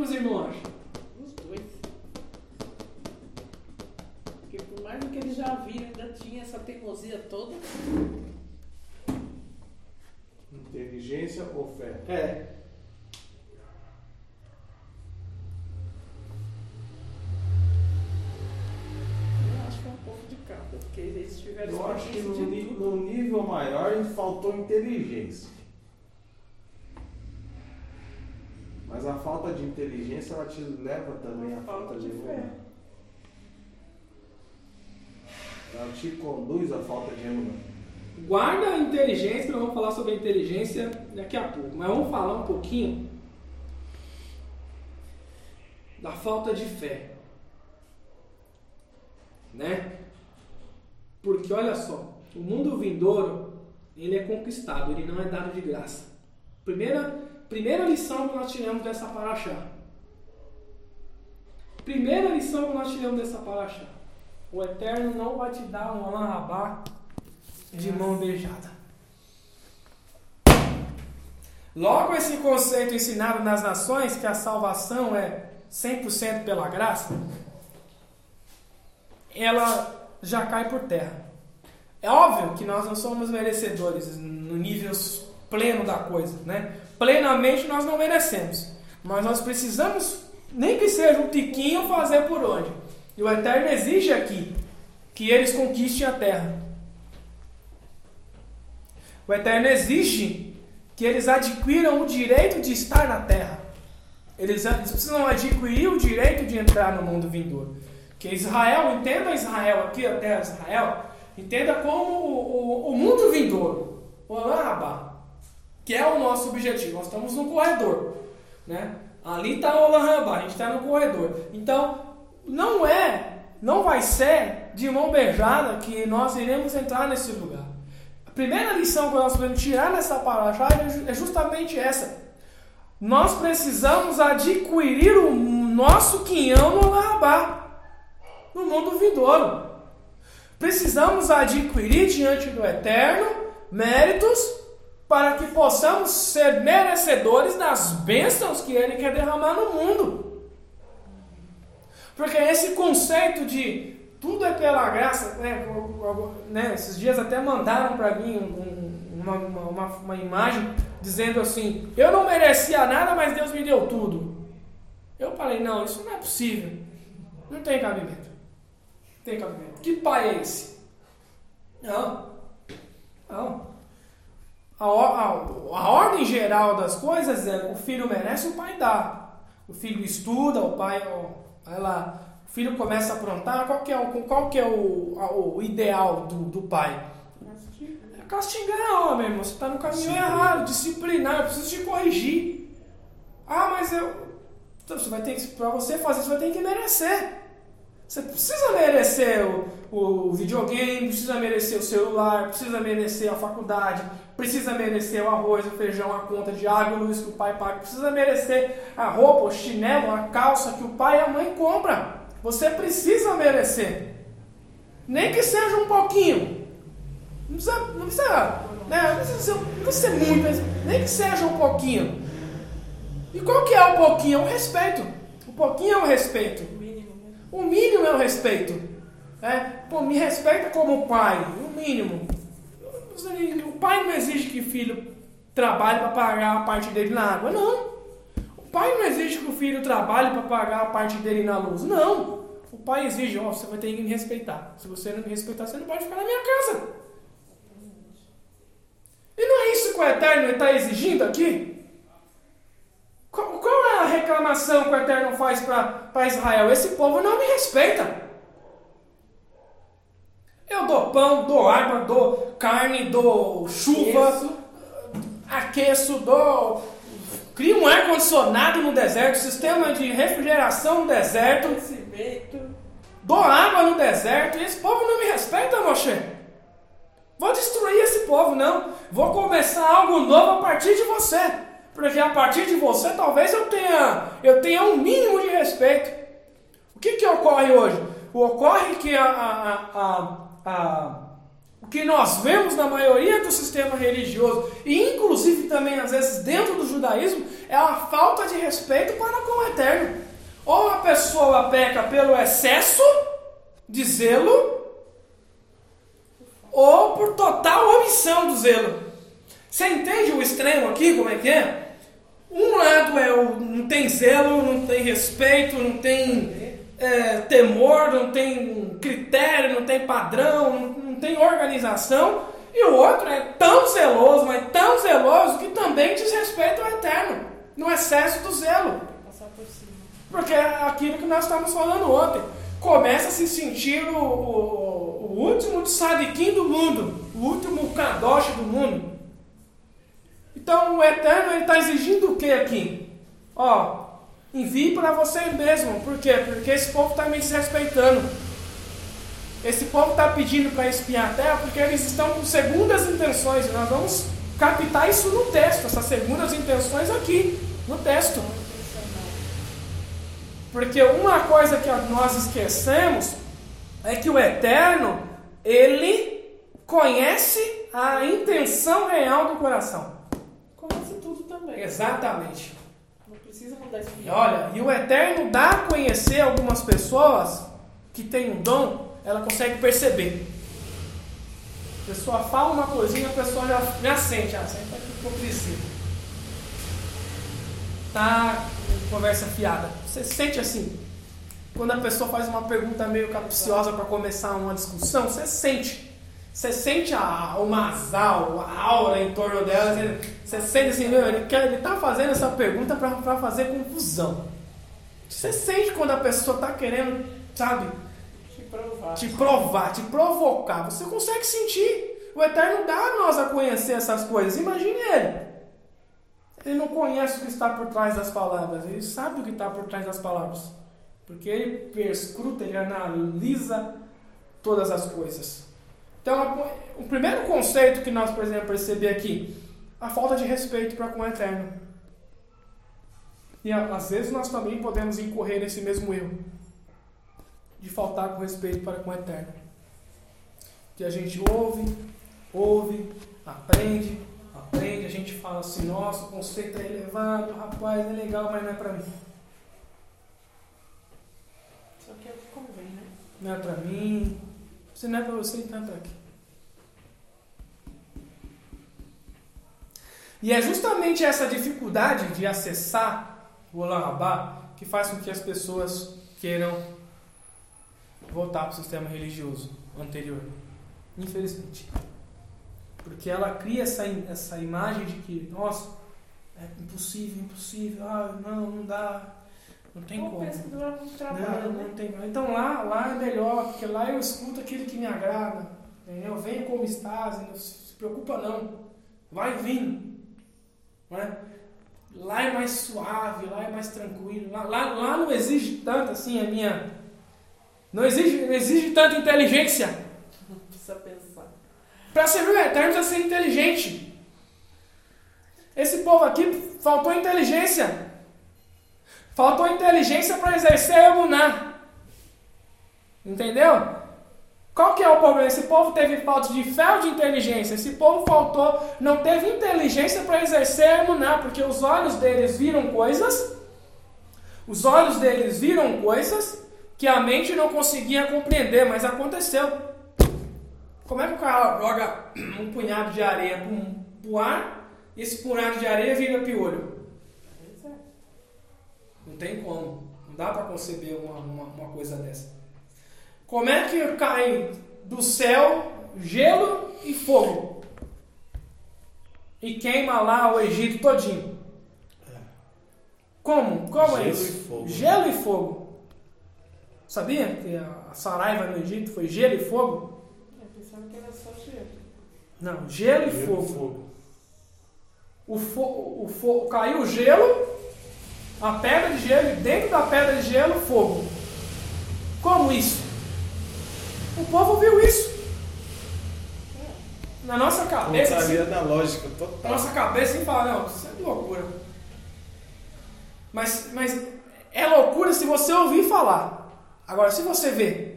que os irmãos acham? Os dois. Porque por mais que eles já viram, ainda tinha essa teimosia toda. Inteligência ou fé? É. Eu acho que é um pouco de cada, porque eles tiveram Eu acho que experiência no, no nível maior faltou inteligência. Mas a falta de inteligência ela te leva também à falta de fé. emuna. Ela te conduz à falta de emuna. Guarda a inteligência, nós vamos falar sobre a inteligência daqui a pouco. Mas vamos falar um pouquinho da falta de fé. Né? Porque olha só, o mundo vindouro, ele é conquistado, ele não é dado de graça. Primeira, primeira lição que nós tiramos dessa paraxá. Primeira lição que nós tiramos dessa paraxá. O Eterno não vai te dar um Alan Rabá de mão beijada. Logo esse conceito ensinado nas nações que a salvação é 100% pela graça, ela já cai por terra. É óbvio que nós não somos merecedores no nível pleno da coisa, né? Plenamente nós não merecemos, mas nós precisamos, nem que seja um tiquinho, fazer por onde. E o Eterno exige aqui que eles conquistem a terra. O Eterno exige que eles adquiram o direito de estar na terra. Eles, precisam adquirir o direito de entrar no mundo vindouro. Que Israel, entenda Israel aqui, a terra Israel, entenda como o, o, o mundo vindouro, o Olam que é o nosso objetivo. Nós estamos no corredor. Né? Ali está o Olam a gente está no corredor. Então, não é, não vai ser de mão beijada que nós iremos entrar nesse lugar. A primeira lição que nós podemos tirar nessa paraxá é justamente essa. Nós precisamos adquirir o nosso quinhão no Larabá, no mundo vindouro. Precisamos adquirir diante do Eterno méritos para que possamos ser merecedores das bênçãos que Ele quer derramar no mundo. Porque esse conceito de tudo é pela graça, né? né? Esses dias até mandaram para mim um, uma, uma, uma, imagem dizendo assim: Eu não merecia nada, mas Deus me deu tudo. Eu falei: Não, isso não é possível. Não tem cabimento. Não tem cabimento. Que pai é esse? Não. Não. A, a, a ordem geral das coisas é: o filho merece, o pai dá. O filho estuda, o pai ó, vai lá o filho começa a aprontar, qual que é o, qual que é o, o ideal do, do pai? É castigar, ó, meu irmão, você está no caminho Sim. errado, disciplinar, eu preciso te corrigir. Ah, mas eu. Então, você vai ter que, pra você fazer isso, você vai ter que merecer. Você precisa merecer o, o videogame, precisa merecer o celular, precisa merecer a faculdade, precisa merecer o arroz, o feijão, a conta de água e luz que o pai paga, precisa merecer a roupa, o chinelo, a calça que o pai e a mãe compram. Você precisa merecer. Nem que seja um pouquinho. Não precisa, não precisa, né? não precisa, não precisa ser muito, mas nem que seja um pouquinho. E qual que é o pouquinho? É o respeito. O pouquinho é o respeito. O mínimo é o respeito. É, pô, me respeita como pai. O mínimo. O pai não exige que o filho trabalhe para pagar a parte dele na água. Não. O pai não exige que o filho trabalhe para pagar a parte dele na luz. Não. O pai exige, ó, você vai ter que me respeitar. Se você não me respeitar, você não pode ficar na minha casa. E não é isso que o Eterno está exigindo aqui? Qual, qual, é a reclamação que o Eterno faz para Israel? Esse povo não me respeita. Eu dou pão, dou água, dou carne, dou chuva, aqueço, aqueço dou Cria um ar-condicionado no deserto, sistema de refrigeração no deserto. Dou água no deserto e esse povo não me respeita, Moshe. Vou destruir esse povo, não. Vou começar algo novo a partir de você. Porque a partir de você talvez eu tenha, eu tenha um mínimo de respeito. O que, que ocorre hoje? Ocorre que a, a, a, a que nós vemos na maioria do sistema religioso, e inclusive também às vezes dentro do judaísmo, é a falta de respeito para com o eterno. Ou a pessoa peca pelo excesso de zelo, ou por total omissão do zelo. Você entende o extremo aqui, como é que é? Um lado é o não tem zelo, não tem respeito, não tem é, temor, não tem critério, não tem padrão, não, não tem organização. E o outro é tão zeloso, mas tão zeloso que também desrespeita o eterno, no excesso do zelo. Porque é aquilo que nós estávamos falando ontem. Começa a se sentir o, o, o último sadiquim do mundo, o último kadosh do mundo. Então o Eterno está exigindo o que aqui? Ó, envie para você mesmo. Por quê? Porque esse povo está me desrespeitando. Esse povo está pedindo para espiar a terra porque eles estão com segundas intenções. E nós vamos captar isso no texto, essas segundas intenções aqui, no texto. Porque uma coisa que nós esquecemos é que o Eterno, ele conhece a intenção real do coração. Exatamente. Não precisa mudar isso. E olha, e o Eterno dá a conhecer algumas pessoas que têm um dom, ela consegue perceber. A pessoa fala uma coisinha, a pessoa já, já sente, ah, sente que hipocrisia. Tá conversa fiada. Você sente assim. Quando a pessoa faz uma pergunta meio capciosa para começar uma discussão, você sente. Você sente a, o masal, a aura em torno dela. Você, você sente assim, meu, ele, quer, ele tá fazendo essa pergunta para fazer confusão. Você sente quando a pessoa tá querendo, sabe, Te provar. te provar, te provocar. Você consegue sentir. O Eterno dá a nós a conhecer essas coisas. Imagine ele. Ele não conhece o que está por trás das palavras. Ele sabe o que está por trás das palavras. Porque ele perscruta, ele analisa todas as coisas. Então, o primeiro conceito que nós podemos perceber aqui, a falta de respeito para com o Eterno. E às vezes nós também podemos incorrer nesse mesmo erro de faltar com respeito para com o Eterno. Que a gente ouve, ouve, aprende, aprende, a gente fala assim, nossa, o conceito é elevado, rapaz, é legal, mas não é para mim. Só que é o que convém, né? Não é para mim. Se não é para você, então para quê? E é justamente essa dificuldade de acessar o Olam Rabá que faz com que as pessoas queiram voltar para o sistema religioso anterior. Infelizmente. Porque ela cria essa, essa imagem de que, nossa, é impossível, impossível, ah, não, não dá, não tem como. muito trabalho, Não, né? não tem. Então lá, lá é melhor, porque lá eu escuto aquilo que me agrada. Entendeu? Venha como estás, não se preocupa não. Vai vindo. Não é? Lá é mais suave, lá é mais tranquilo. Lá, lá, lá não exige tanto assim a minha. Não exige, não exige tanta inteligência. Não precisa pensar. Para servir o Eterno precisa ser inteligente. Esse povo aqui faltou inteligência. Faltou inteligência para exercer a emuná. Entendeu? Qual que é o problema? Esse povo teve falta de fé ou de inteligência? Esse povo faltou, não teve inteligência para exercer a emuná, porque os olhos deles viram coisas, os olhos deles viram coisas que a mente não conseguia compreender, mas aconteceu. Como é que o cara joga um punhado de areia para um ar e esse punhado de areia vira piolho? É. Não tem como. Não dá para conceber uma, uma, uma coisa dessa. Como é que cai do céu gelo e fogo? E queima lá o Egito todinho. Como? Como é Gelo isso? e fogo. Gelo e fogo. Sabia que a Saraiva no Egito foi gelo e fogo? Eu pensava que era só gelo. Não, gelo e Gelo fogo. O, fo o fo caiu o gelo, a pedra de gelo, e dentro da pedra de gelo, fogo. Como isso? O povo viu isso. Na nossa cabeça, assim, Pontaria da lógica na total. nossa cabeça, e fala, não, isso é loucura. Mas, mas é loucura se você ouvir falar. Agora, se você É,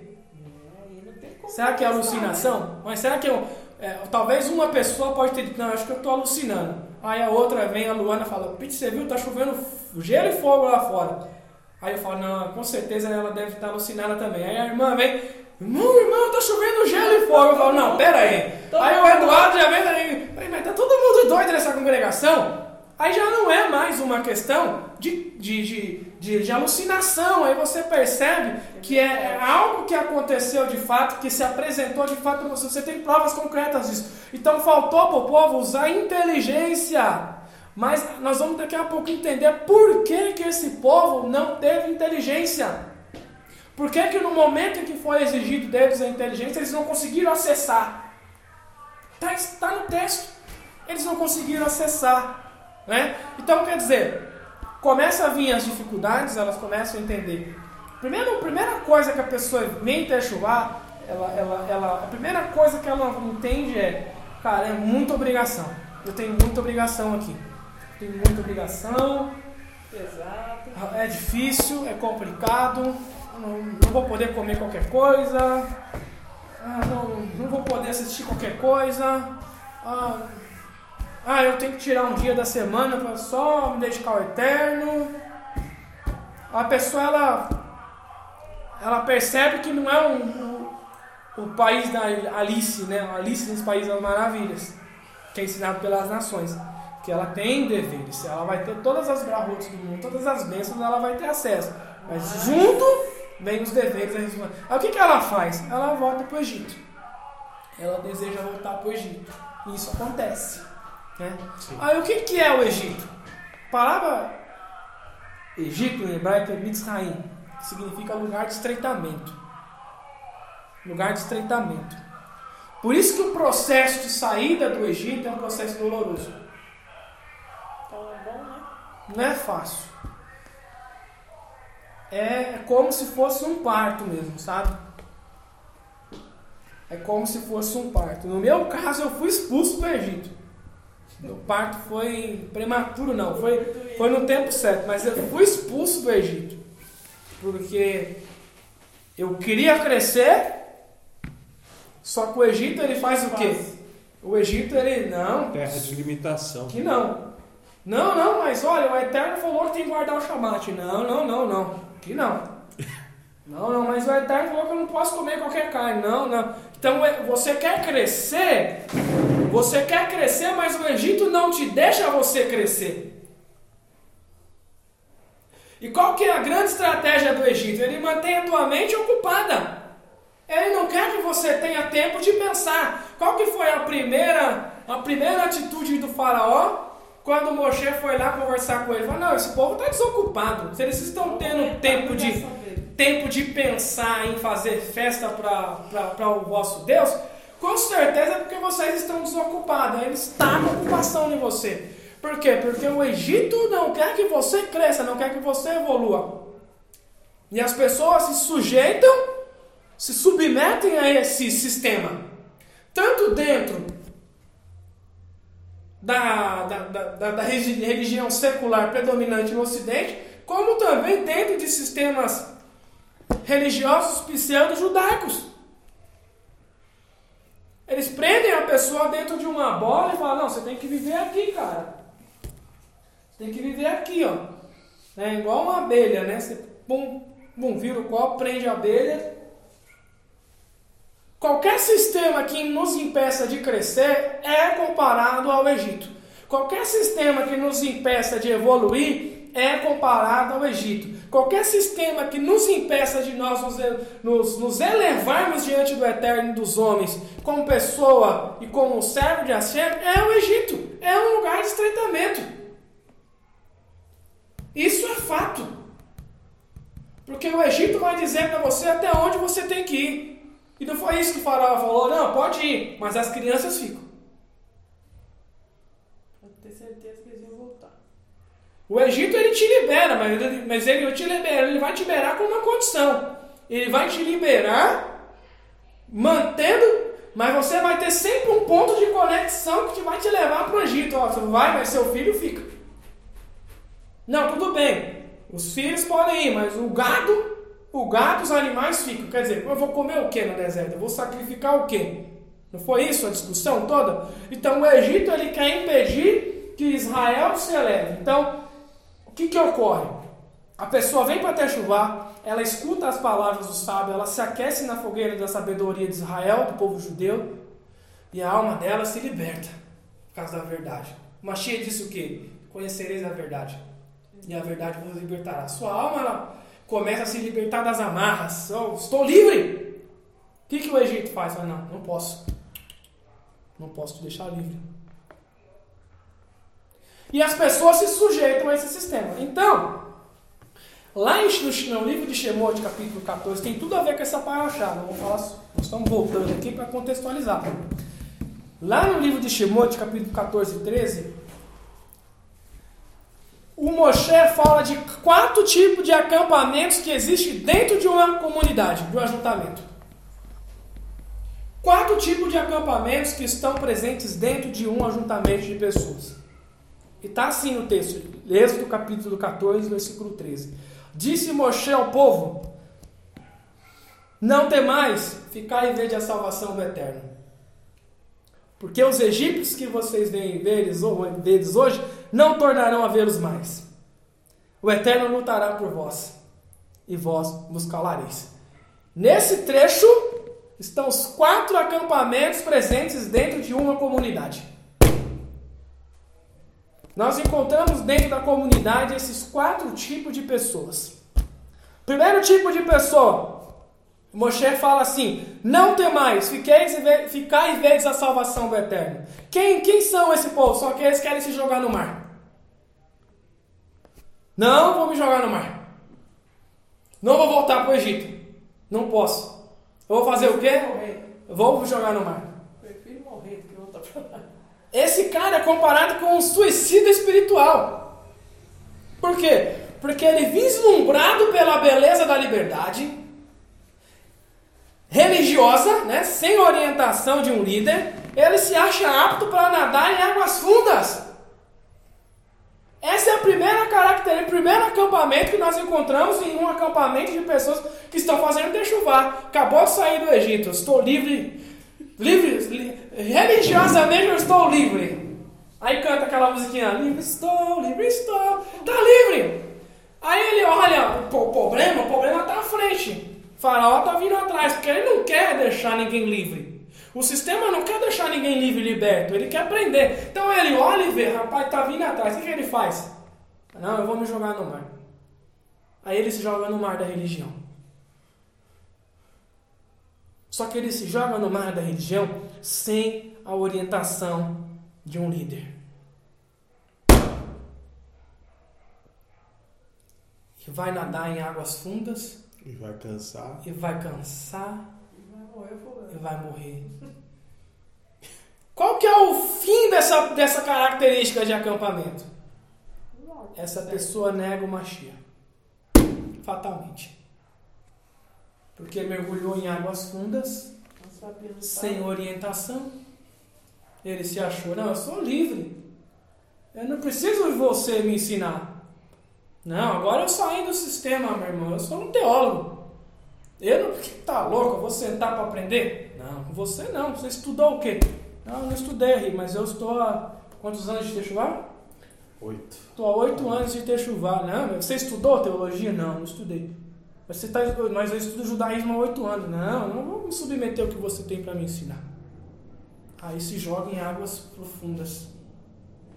como será que é alucinação? Mas será que é um- é, talvez uma pessoa pode ter dito, não, acho que eu estou alucinando. Aí a outra vem, a Luana, fala, Pete, você viu, tá chovendo gelo e fogo lá fora. Aí eu falo, não, com certeza ela deve estar alucinada também. Aí a irmã vem, irmão, irmão, tá chovendo gelo e fogo. Eu falo, não, pera aí. Aí o Eduardo já vem, aí, mas tá todo mundo doido nessa congregação? Aí já não é mais uma questão de, de, de, de, de alucinação. Aí você percebe que é, algo que aconteceu de fato, que se apresentou de fato para você. Você tem provas concretas disso. Então faltou para o povo usar inteligência. Mas nós vamos daqui a pouco entender por que, que esse povo não teve inteligência. Por que, que no momento em que foi exigido deles a inteligência, eles não conseguiram acessar? Está tá no texto. Eles não conseguiram acessar. Né? Então, quer dizer, começa a vir as dificuldades, elas começam a entender. Primeiro, a primeira coisa que a pessoa vem Techuvá, ela, ela, ela, a primeira coisa que ela entende é, cara, é muita obrigação. Eu tenho muita obrigação aqui. Tenho muita obrigação. Exato. É difícil, é complicado. Não, não vou poder comer qualquer coisa. Ah, não, não vou poder assistir qualquer coisa. Ah, ah, eu tenho que tirar um dia da semana para só me dedicar ao eterno. A pessoa ela, ela percebe que não é um, um, o país da Alice, né? Alice nos Países das Maravilhas, que é ensinado pelas nações. Que ela tem deveres, ela vai ter todas as garrotas do mundo, todas as bênçãos, ela vai ter acesso. Mas junto vem os deveres. Aí o que, que ela faz? Ela volta para o Egito. Ela deseja voltar para o Egito. E isso acontece. Né? Aí o que, que é o Egito? A palavra Egito em hebraico é Mitzrayim, que significa lugar de estreitamento. Lugar de estreitamento. Por isso que o processo de saída do Egito é um processo doloroso. Então é bom, né? Não é fácil. É como se fosse um parto mesmo, sabe? É como se fosse um parto. No meu caso, eu fui expulso do Egito. O parto foi prematuro, não, foi, foi no tempo certo, mas eu fui expulso do Egito. Porque eu queria crescer, só que o Egito ele faz o quê? O Egito ele não. Terra de limitação. Que não. Não, não, mas olha, o Eterno falou que tem que guardar o Shabat. Não, não, não, não. Que não. Não, não, mas o Eterno falou que eu não posso comer qualquer carne. Não, não. Então é, você quer crescer, você quer crescer, mas o Egito não te deixa você crescer. E qual que é a grande estratégia do Egito? Ele mantém a tua mente ocupada. Ele não quer que você tenha tempo de pensar. Qual que foi a primeira, a primeira atitude do faraó quando Moshe foi lá conversar com ele? Ele falou, não, esse povo está desocupado. Se eles estão tendo tempo de, tempo de pensar em fazer festa para o vosso Deus, com certeza é porque vocês estão desocupados. Ele está com ocupação em você. Por quê? Porque o Egito não quer que você cresça, não quer que você evolua. E as pessoas se sujeitam, se submetem a esse sistema. Tanto dentro da, da, da, da religião secular predominante no Ocidente, como também dentro de sistemas religiosos pseudo-judaicos. Eles prendem a pessoa dentro de uma bola e falam, não, você tem que viver aqui, cara. Você tem que viver aqui, ó. É igual uma abelha, né? Você pum, pum, vira o copo, prende a abelha. Qualquer sistema que nos impeça de crescer é comparado ao Egito. Qualquer sistema que nos impeça de evoluir é comparado ao Egito. Qualquer sistema que nos impeça de nós nos, nos, nos elevarmos diante do eterno e dos homens, como pessoa e como servo de Hashem, é o Egito. É um lugar de estreitamento. Isso é fato. Porque o Egito vai dizer para você até onde você tem que ir. E não foi isso que o faraó falou, não, pode ir, mas as crianças ficam. O Egito ele te libera, mas ele, mas ele te libera, ele vai te liberar com uma condição. Ele vai te liberar mantendo, mas você vai ter sempre um ponto de conexão que te vai te levar para o Egito. Ó, vai, mas seu filho fica. Não, tudo bem. Os filhos podem ir, mas o gado, o gado, os animais ficam. Quer dizer, eu vou comer o que no deserto? Eu vou sacrificar o que? Não foi isso a discussão toda? Então o Egito ele quer impedir que Israel se eleve. Então, que, que ocorre? A pessoa vem para Techuvá, ela escuta as palavras do sábio, ela se aquece na fogueira da sabedoria de Israel, do povo judeu, e a alma dela se liberta por causa da verdade. Machia disse o quê? Conhecereis a verdade, e a verdade vos libertará. Sua alma ela começa a se libertar das amarras. Oh, estou livre! O que, que o Egito faz? Fala, não, não posso. Não posso te deixar livre. E as pessoas se sujeitam a esse sistema. Então, lá no, livro de Shemot, capítulo 14, tem tudo a ver com essa paraxá. Vou falar, nós estamos voltando aqui para contextualizar. Lá no livro de Shemot, capítulo 14 e 13, o Moshe fala de quatro tipos de acampamentos que existem dentro de uma comunidade, de um ajuntamento. Quatro tipos de acampamentos que estão presentes dentro de um ajuntamento de pessoas. E está assim no texto, Êxodo capítulo 14, versículo 13. Disse Moshe ao povo: Não temais, ficai e vede a salvação do Eterno. Porque os egípcios que vocês veem veres hoje não tornarão a vê-los mais. O Eterno lutará por vós, e vós vos calareis. Nesse trecho estão os quatro acampamentos presentes dentro de uma comunidade. Nós encontramos dentro da comunidade esses quatro tipos de pessoas. Primeiro tipo de pessoa, Moshe fala assim: Não temais, fiqueis e ficai e vedes a salvação do Eterno. Quem, quem são esse povo? São aqueles que querem se jogar no mar. Não vou me jogar no mar. Não vou voltar para o Egito. Não posso. Eu vou fazer o quê? Vou me jogar no mar. Prefiro morrer do que voltar para lá. Esse cara é comparado com um suicida espiritual. Por quê? Porque ele vislumbrado pela beleza da liberdade religiosa, né, sem orientação de um líder, ele se acha apto para nadar em águas fundas. Essa é a primeira característica, o primeiro acampamento que nós encontramos em um acampamento de pessoas que estão fazendo dechuvar. Acabou de sair do Egito, estou livre, livre, li, religiosamente eu estou livre. Aí canta aquela musiquinha, livre estou, livre estou, tá livre. Aí ele olha, o problema, o problema está à frente. O faraó está vindo atrás, porque ele não quer deixar ninguém livre. O sistema não quer deixar ninguém livre e liberto, ele quer prender. Então ele olha e vê, rapaz, tá vindo atrás. O que ele faz? Não, eu vou me jogar no mar. Aí ele se joga no mar da religião. Só que ele se joga no mar da religião sem a orientação de um líder. E vai nadar em águas fundas. E vai cansar. E vai cansar e vai morrer. Qual que é o fim dessa, dessa característica de acampamento? Essa pessoa nega o Machia. Fatalmente. Porque mergulhou em águas fundas, sem orientação. Ele se achou, não, eu sou livre. Eu não preciso de você me ensinar. Não, agora eu saí do sistema, meu irmão. Eu sou um teólogo. Eu não. Tá louco? Eu vou sentar para aprender? Não, você não. Você estudou o quê? Não, eu não estudei, mas eu estou há. Quantos anos de Techuvá? Oito. Estou há oito anos de Techuvá. Não, você estudou teologia? Não, não estudei. Você tá, mas eu estudo judaísmo há oito anos. Não, não vou me submeter ao que você tem para me ensinar. Aí se joga em águas profundas.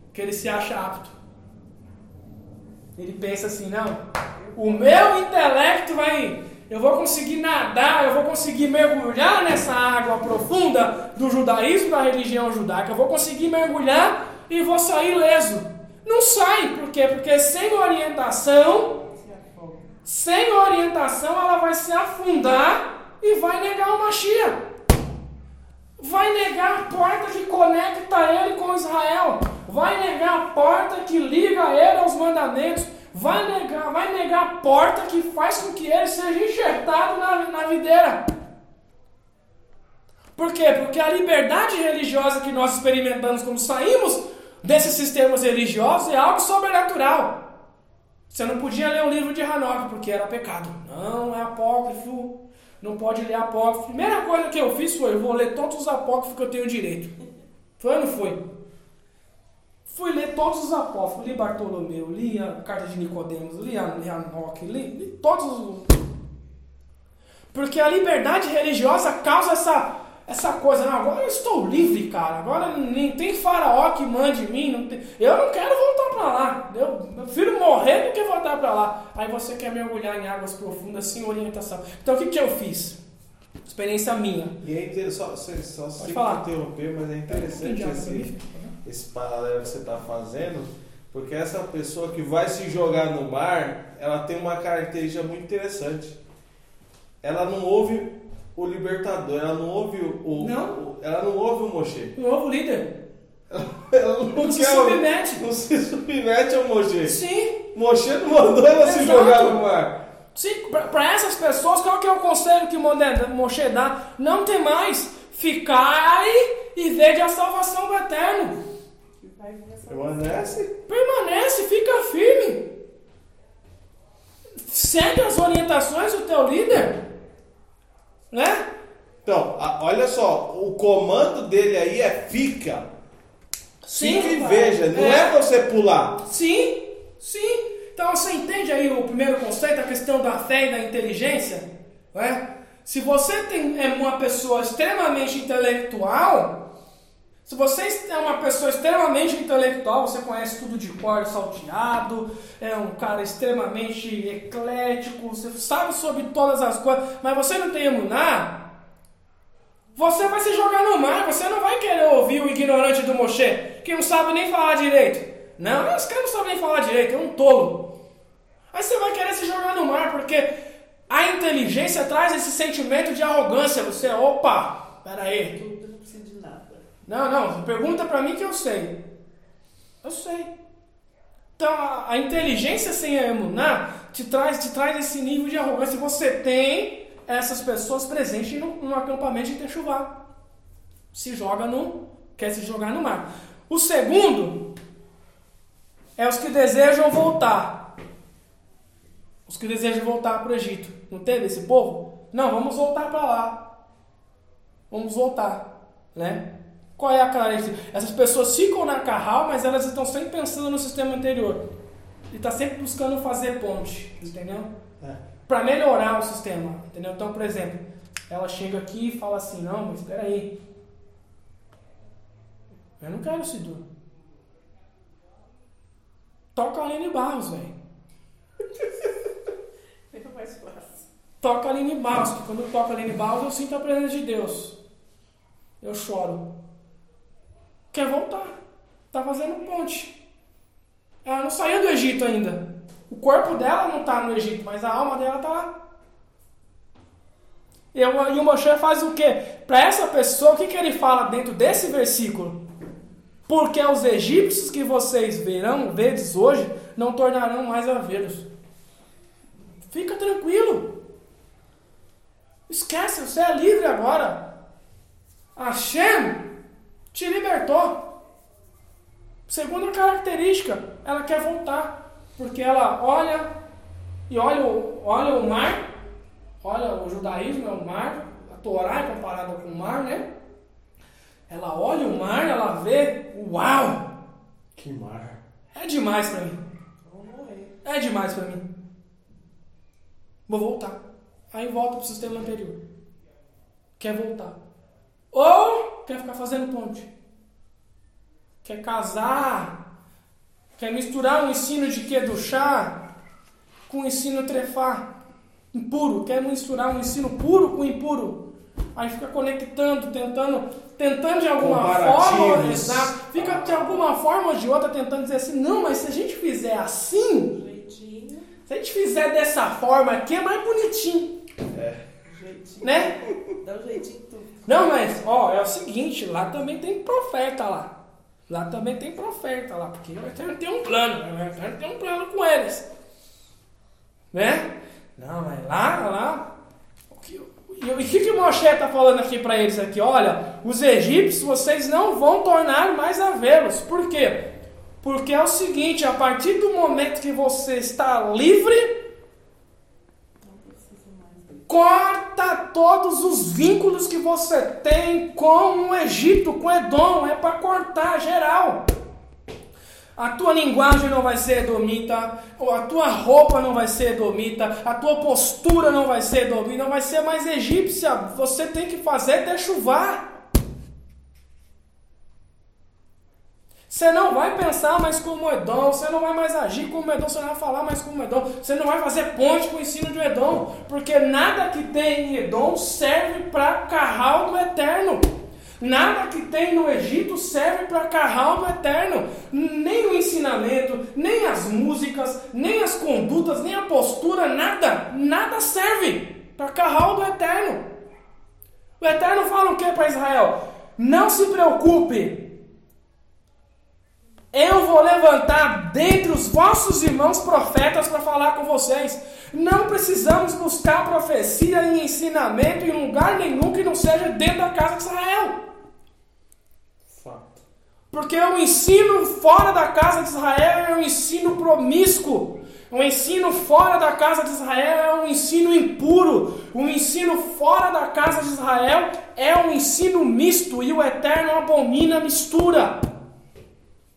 Porque ele se acha apto. Ele pensa assim, não, o meu intelecto vai eu vou conseguir nadar, eu vou conseguir mergulhar nessa água profunda do judaísmo, da religião judaica, eu vou conseguir mergulhar e vou sair leso. Não sai, por quê? Porque sem orientação, sem orientação, ela vai se afundar e vai negar o Mashiach. Vai negar a porta que conecta ele com Israel. Vai negar a porta que liga ele aos mandamentos vai negar, vai negar a porta que faz com que ele seja enxertado na, na videira. Por quê? Porque a liberdade religiosa que nós experimentamos quando saímos desses sistemas religiosos é algo sobrenatural. Você não podia ler o livro de Hanok porque era pecado. Não, é apócrifo. não pode ler apócrifo. Primeira coisa que eu fiz foi, eu vou ler todos os apócrifos que eu tenho direito. Foi ou não foi? Fui ler todos os apócrifos, li Bartolomeu, li a carta de Nicodemos, li Enoque, li, li todos os... Porque a liberdade religiosa causa essa, essa coisa, não, agora eu estou livre, cara, agora nem tem faraó que mande em mim, não tem, eu não quero voltar para lá, eu prefiro morrer do que voltar para lá. Aí você quer mergulhar em águas profundas sem orientação. Então o que, que eu fiz? Experiência minha. E é inter... só, só, só falar. interromper, mas é interessante Entendi, esse, esse paralelo que você está fazendo, porque essa pessoa que vai se jogar no mar, ela tem uma característica muito interessante. Ela não ouve o libertador, ela não ouve o, o- Não. o- ela não ouve o Moshe. O novo líder. Ela não, Não se o- submete. não se submete ao Moshe. Sim, Moshe não mandou ela se Exato. jogar no mar. Sim, para essas pessoas, qual que é o conselho que Moshe- Moshe dá? Não tem mais. Ficai e vede a salvação do eterno. Permanece. Permanece, fica firme. Segue as orientações do teu líder. Né? Então, a- olha só, o comando dele aí é fica. Sim, Fica e veja, não é. você pular. Sim, sim. Então você entende aí o primeiro conceito, a questão da fé e da inteligência? é? Se você tem, é uma pessoa extremamente intelectual, se você é uma pessoa extremamente intelectual, você conhece tudo de cor salteado, é um cara extremamente eclético, você sabe sobre todas as coisas, mas você não tem emuná, você vai se jogar no mar, você não vai querer ouvir o ignorante do Moshe, que não sabe nem falar direito. Não, esse cara não sabe nem falar direito, é um tolo. Aí você vai querer se jogar no mar, porque a inteligência traz esse sentimento de arrogância. Você, opa, pera aí. tudo, eu não preciso de nada. Não, não, pergunta pra mim que eu sei. Eu sei. Então, a, a inteligência sem a emuná te traz, te traz esse nível de arrogância. Você tem essas pessoas presentes no, no acampamento de Techuvá. Se joga no... Quer se jogar no mar. O segundo é os que desejam voltar. Os que desejam voltar para o Egito. Não teve esse povo? Não, vamos voltar para lá. Vamos voltar, né? Qual é a característica? Essas pessoas ficam na carral, mas elas estão sempre pensando no sistema anterior. E está sempre buscando fazer ponte, entendeu? É. Para melhorar o sistema, entendeu? Então, por exemplo, ela chega aqui e fala assim, não, mas espera aí. Eu não quero Sidur. Toca a Aline Barros, velho. Fica mais fácil. Toca a Aline Barros, que quando eu toco a Aline Barros eu sinto a presença de Deus. Eu choro. Quer voltar. Tá fazendo ponte. Ela não saiu do Egito ainda. O corpo dela não tá no Egito, mas a alma dela tá lá. E o, Moshe faz o quê? Para essa pessoa, o que, que ele fala dentro desse versículo? Porque os egípcios que vocês verão, vedes hoje, não tornarão mais a vê-los. Fica tranquilo. Esquece, você é livre agora. Hashem te libertou. Segunda característica, ela quer voltar. Porque ela olha e olha, o- olha o mar, olha o judaísmo é o mar, a Torá é comparada com o mar, né? Ela olha o mar, ela vê, uau, Que mar. é demais pra mim. É demais pra mim. Vou voltar. Aí volta pro sistema anterior. Quer voltar. Ou quer ficar fazendo ponte. Quer casar. Quer misturar o ensino de que do chá com o ensino trefar. Impuro. Quer misturar um ensino puro com impuro. Aí fica conectando, tentando, tentando de alguma forma, exato, fica de alguma forma ou de outra tentando dizer assim, não, mas se a gente fizer assim, Jeitinho, se a gente fizer dessa forma aqui é mais bonitinho, jeitinho. né? Dá um jeitinho. Não, mas, ó, é o seguinte, lá também tem profeta lá. Lá também tem profeta lá, porque o Eterno tem um plano, né? o Eterno tem um plano com eles. Né? Não, mas lá, lá. O que, e o que, que Moshe está falando aqui para eles aqui? Olha, os egípcios vocês não vão tornar mais a vê-los. Por quê? Porque é o seguinte, a partir do momento que você está livre. Corta todos os vínculos que você tem com o Egito, com Edom. É para cortar geral. A tua linguagem não vai ser edomita, ou a tua roupa não vai ser edomita, a tua postura não vai ser edomita, não vai ser mais egípcia. Você tem que fazer chuvar. Você não vai pensar mais como Edom, você não vai mais agir como Edom, você não vai falar mais como Edom, você não vai fazer ponte com o ensino de Edom, porque nada que tem em Edom serve para carral do eterno. Nada que tem no Egito serve para carral do eterno. Nem o ensinamento, nem as músicas, nem as condutas, nem a postura, nada, nada serve para carral do eterno. O eterno fala o que para Israel? Não se preocupe, eu vou levantar dentre os vossos irmãos profetas para falar com vocês. Não precisamos buscar profecia e ensinamento em lugar nenhum que não seja dentro da casa de Israel. Fato. Porque o ensino fora da casa de Israel é um ensino promíscuo. O ensino fora da casa de Israel é um ensino impuro. O ensino fora da casa de Israel é um ensino misto e o Eterno abomina a mistura.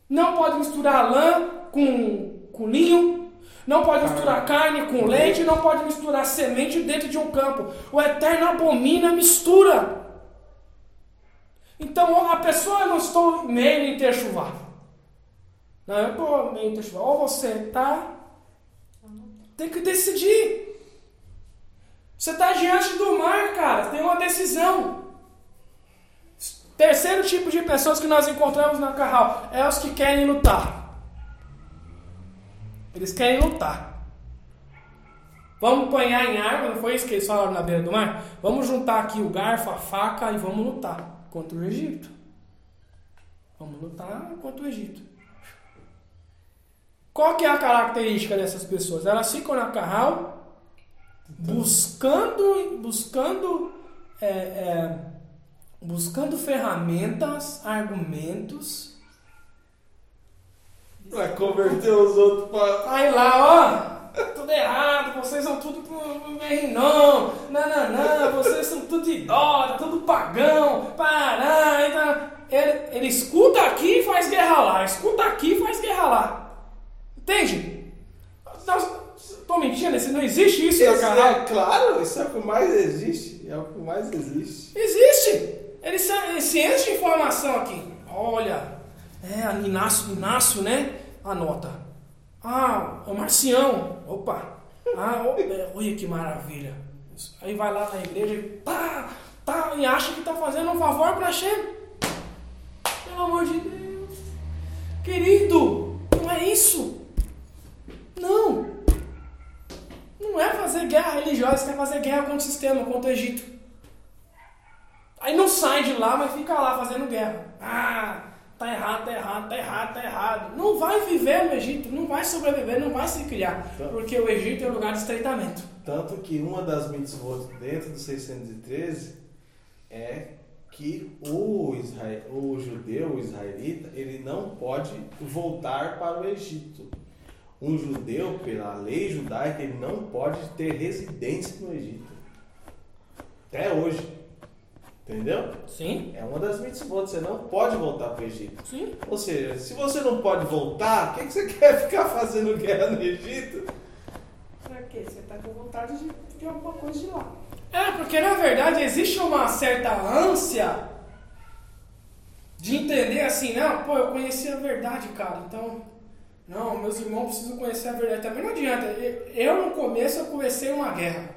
Não pode misturar lã com, com linho. Não pode misturar carne com leite. Não pode misturar semente dentro de um campo. O Eterno abomina a mistura. Então a pessoa, eu não estou meio em ter chuva. Não, eu estou meio em ter chuva. Ou você está. Tem que decidir. Você está diante do mar, cara. Tem uma decisão. Terceiro tipo de pessoas que nós encontramos na Carral é os que querem lutar. Eles querem lutar. Vamos apanhar em água, não foi isso que eles falaram na beira do mar? Vamos juntar aqui o garfo, a faca e vamos lutar contra o Egito. Vamos lutar contra o Egito. Qual que é a característica dessas pessoas? Elas ficam na Carral buscando, buscando é, é, buscando ferramentas, argumentos. Pra converter os outros pra. Aí lá, ó, tudo errado, vocês são tudo não, não, vocês são tudo idólatra, tudo pagão, pará, então, ele, ele escuta aqui e faz guerra lá, escuta aqui e faz guerra lá. Entende? Tô mentindo, não existe isso Esse na é, claro, isso é o que mais existe. É o que mais existe. Existe! Ele se, enche de informação aqui. Olha, é, Inácio, Inácio, né? Anota. Ah, o Marcião. Opa. Ah, é, olha que maravilha. Aí vai lá na igreja e tá, tá, e acha que tá fazendo um favor para Hashem. Pelo amor de Deus. Querido, não é isso. Não. Não é fazer guerra religiosa, é fazer guerra contra o sistema, contra o Egito. Aí não sai de lá, mas fica lá fazendo guerra. Ah, tá errado, tá errado, tá errado, tá errado. Não vai viver no Egito, não vai sobreviver, não vai se criar. Porque o Egito é um lugar de estreitamento. Tanto que uma das mitzvot dentro do 613 é que o, Israel, o judeu, o israelita, ele não pode voltar para o Egito. Um judeu, pela lei judaica, ele não pode ter residência no Egito. Até hoje. Entendeu? Sim. É uma das mitzvot, você não pode voltar para o Egito. Sim. Ou seja, se você não pode voltar, o que, que você quer ficar fazendo guerra no Egito? Pra quê? Você tá com vontade de, de alguma coisa de lá. É, porque na verdade existe uma certa ânsia de entender assim, não, pô, eu conheci a verdade, cara, então, não, meus irmãos precisam conhecer a verdade. Também não adianta. Eu, no começo, eu comecei uma guerra.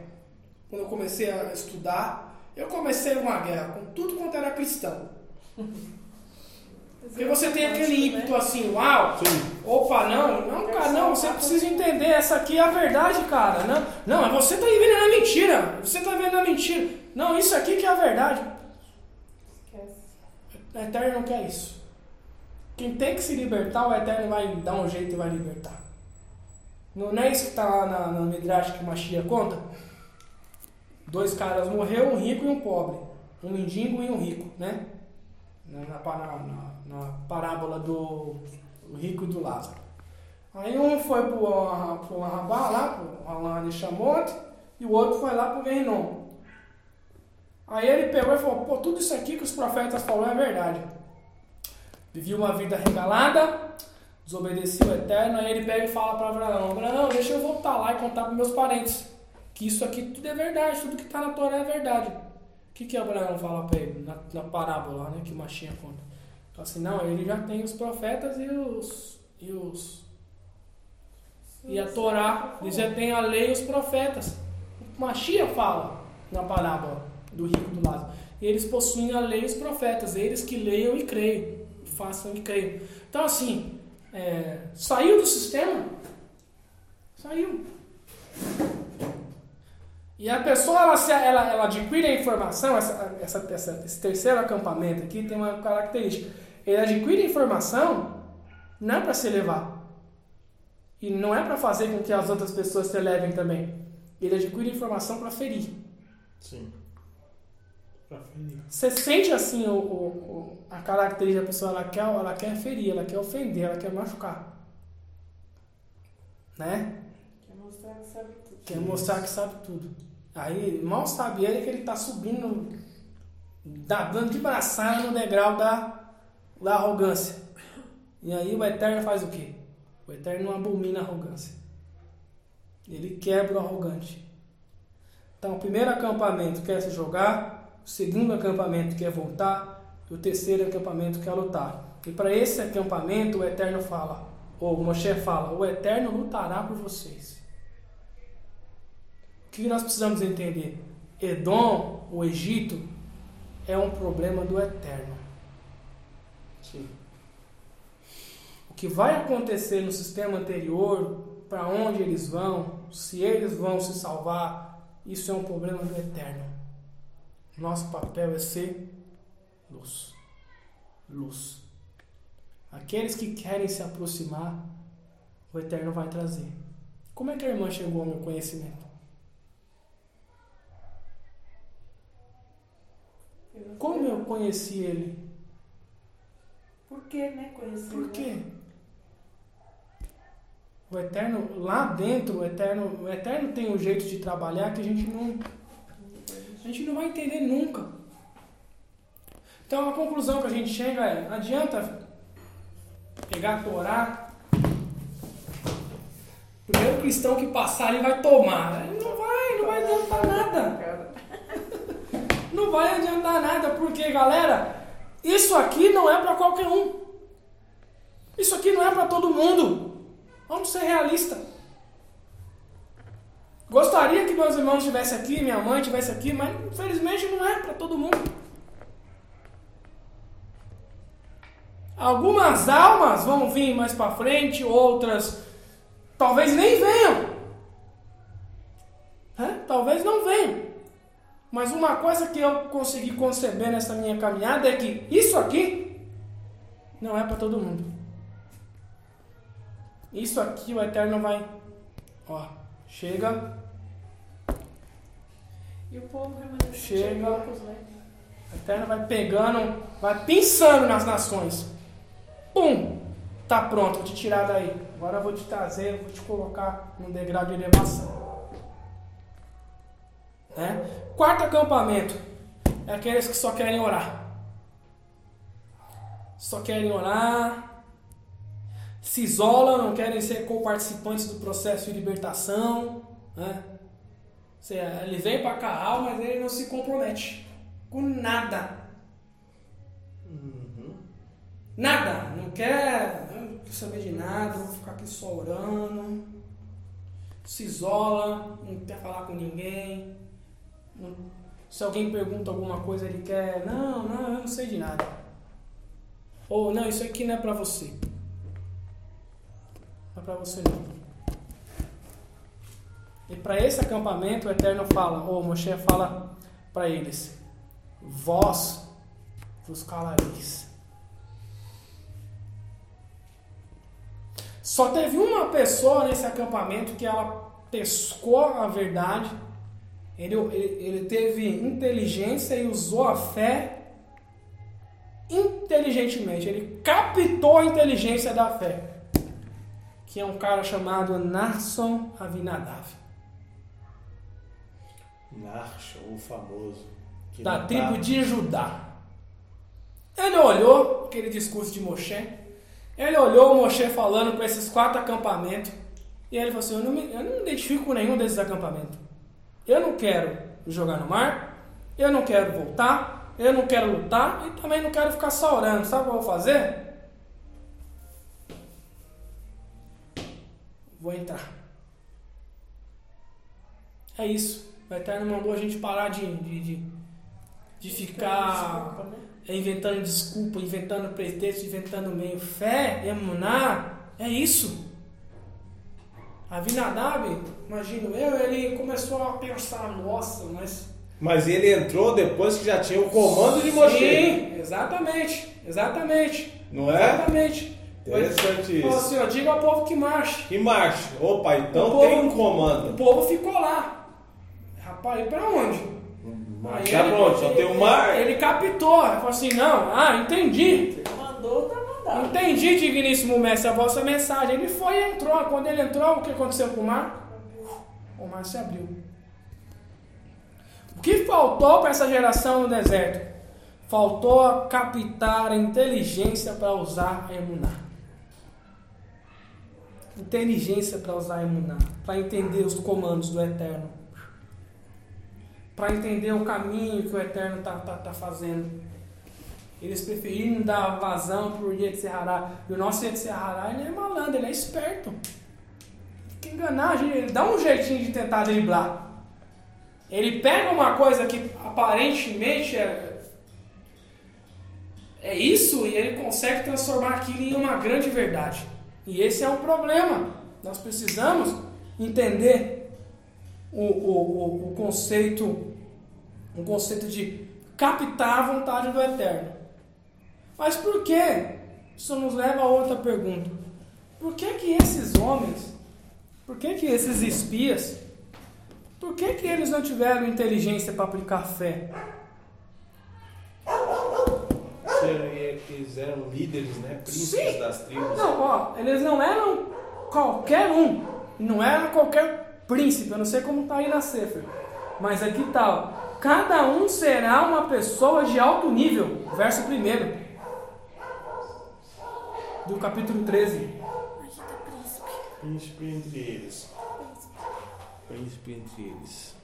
Quando eu comecei a estudar, eu comecei uma guerra com tudo quanto era cristão. Porque você tem aquele ímpeto assim, uau, opa, não, não, cara, não, você precisa entender, essa aqui é a verdade, cara. Não, não, você está vivendo na mentira, você está vivendo na mentira. Não, isso aqui que é a verdade. O Eterno não quer isso. Quem tem que se libertar, o Eterno vai dar um jeito e vai libertar. Não é isso que está lá na, na Midrash que Machia conta? Dois caras morreram, um rico e um pobre. Um mendigo e um rico, né? Na, na, na, parábola do rico e do Lázaro. Aí um foi para o Arrabá lá, para o de Chamote, e o outro foi lá pro Guerrinom. Aí ele pegou e falou, pô, tudo isso aqui que os profetas falaram é verdade. Vivia uma vida regalada, desobedeceu o Eterno, aí ele pega e fala para Abraão, Abraão, deixa eu voltar lá e contar para meus parentes, que isso aqui tudo é verdade, tudo que está na Torá é verdade. O que, que Abraão fala para ele na, na, parábola né, que Machinha conta? Então assim, não, ele já tem os profetas e os... E, os, e a Torá, ele já tem a lei e os profetas. Machia fala na parábola do rico do lado. Eles possuem a lei e os profetas, eles que leiam e creiam, façam e creiam. Então, assim, é, saiu do sistema, saiu. E a pessoa, ela, ela, ela adquire a informação, essa, essa, essa, esse terceiro acampamento aqui tem uma característica. Ele adquire a informação não é para se elevar. E não é para fazer com que as outras pessoas se elevem também. Ele adquire informação para ferir. Sim. Pra ferir. Você sente assim o, o, o, a característica da pessoa, ela quer, ela quer ferir, ela quer ofender, ela quer machucar. Né? Quer mostrar que sabe tudo. Quer mostrar que sabe tudo. Aí mal sabe ele que ele está subindo, dando de braçada no degrau da, da arrogância. E aí o Eterno faz o quê? O Eterno abomina a arrogância. Ele quebra o arrogante. Então, o primeiro acampamento quer se jogar, o segundo acampamento quer voltar, e o terceiro acampamento quer lutar. E para esse acampamento, o Eterno fala, ou Moshe fala, o Eterno lutará por vocês. O que nós precisamos entender? Edom, o Egito, é um problema do Eterno. Sim. O que vai acontecer no sistema anterior para onde eles vão, se eles vão se salvar, isso é um problema do eterno. Nosso papel é ser luz. Luz. Aqueles que querem se aproximar, o eterno vai trazer. Como é que a irmã chegou ao meu conhecimento? Como eu conheci ele? Por que, né? Conheci Por quê? O Eterno, lá dentro, o Eterno, o Eterno tem um jeito de trabalhar que a gente não, a gente não vai entender nunca. Então a conclusão que a gente chega é, não adianta pegar a Torá, o primeiro cristão que passar ele vai tomar. Ele não vai, não vai adiantar nada. Vai adiantar nada, porque galera, isso aqui não é para qualquer um. Isso aqui não é para todo mundo. Vamos ser realistas. Gostaria que meus irmãos estivessem aqui, minha mãe estivesse aqui, mas infelizmente não é para todo mundo. Algumas almas vão vir mais para frente, outras talvez nem venham. Talvez não venham. Mas uma coisa que eu consegui conceber nessa minha caminhada é que isso aqui não é para todo mundo. Isso aqui o Eterno vai. Ó, chega. E o povo remanescente chega. Né? O Eterno vai pegando, vai pensando nas nações. Pum! Tá pronto, vou te tirar daí. Agora eu vou te trazer, vou te colocar num degrau de elevação. Né? Quarto acampamento é aqueles que só querem orar. Só querem orar, se isolam, não querem ser co-participantes do processo de libertação. Né? Ele vem para cá, mas ele não se compromete com nada. Uhum. Nada. Não quer, não quer saber de nada, vou ficar aqui só orando. Se isola, não quer falar com ninguém. Se alguém pergunta alguma coisa, ele quer. Não, não, eu não sei de nada. Ou não, isso aqui não é para você. Não é para você não. E para esse acampamento o Eterno fala, ou Moshe fala para eles: Vós vos calareis. Só teve uma pessoa nesse acampamento que ela pescou a verdade, ele, ele, ele teve inteligência e usou a fé inteligentemente. Ele captou a inteligência da fé que é um cara chamado Narson Avinadav. Nachshon, o famoso. da tribo tá- de Judá. Ele olhou aquele discurso de Moshe, ele olhou o Moshe falando para esses quatro acampamentos, e ele falou assim: eu não, me, eu não me identifico com nenhum desses acampamentos. Eu não quero jogar no mar, eu não quero voltar, eu não quero lutar e também não quero ficar só orando. Sabe o que eu vou fazer? Vou entrar. É isso. O Eterno mandou a gente parar de, de, de, de ficar Desculpa, né? inventando desculpa, inventando pretexto, inventando meio. Fé, emuná, é isso. Avinadab, imagino eu, ele começou a pensar, nossa, mas. Mas ele entrou depois que já tinha o comando de Moshe. Sim, exatamente, exatamente. Não é? Exatamente. Interessante Falou isso. assim, ó, diga ao povo que marche. Que marcha. Opa, então O povo- tem um O comando. povo ficou lá. Rapaz, e pra onde? Aí Marchar ele- pronto, só tem o mar. Ele captou, ele falou assim, não, ah, entendi. Você mandou, tá Entendi, digníssimo mestre, a vossa mensagem. Ele foi e entrou. Quando ele entrou, o que aconteceu com o mar? O mar se abriu. O que faltou para essa geração no deserto? Faltou captar a inteligência para usar a emuná. Inteligência para usar a emuná. Para entender os comandos do Eterno. Para entender o caminho que o Eterno está tá, tá fazendo. Eles preferiram dar vazão pro Yetzirará. E o nosso Yetzirará, ele é malandro, ele é esperto. Quer enganar a gente, ele dá um jeitinho de tentar driblar. Ele pega uma coisa que aparentemente é, é isso e ele consegue transformar aquilo em uma grande verdade. E esse é um problema. Nós precisamos entender o, o, o, o conceito, o conceito de captar a vontade do Eterno. Mas por que? Isso nos leva a outra pergunta. Por que que esses homens, por que que esses espias, por que que eles não tiveram inteligência para aplicar fé? Eles eram líderes, né? Príncipes Sim. das tribos. Não, ó, eles não eram qualquer um, não era qualquer príncipe, eu não sei como tá aí na Sefer, mas aqui tá, ó, cada um será uma pessoa de alto nível, verso 1 do capítulo 13. Príncipe entre eles. Príncipe entre eles.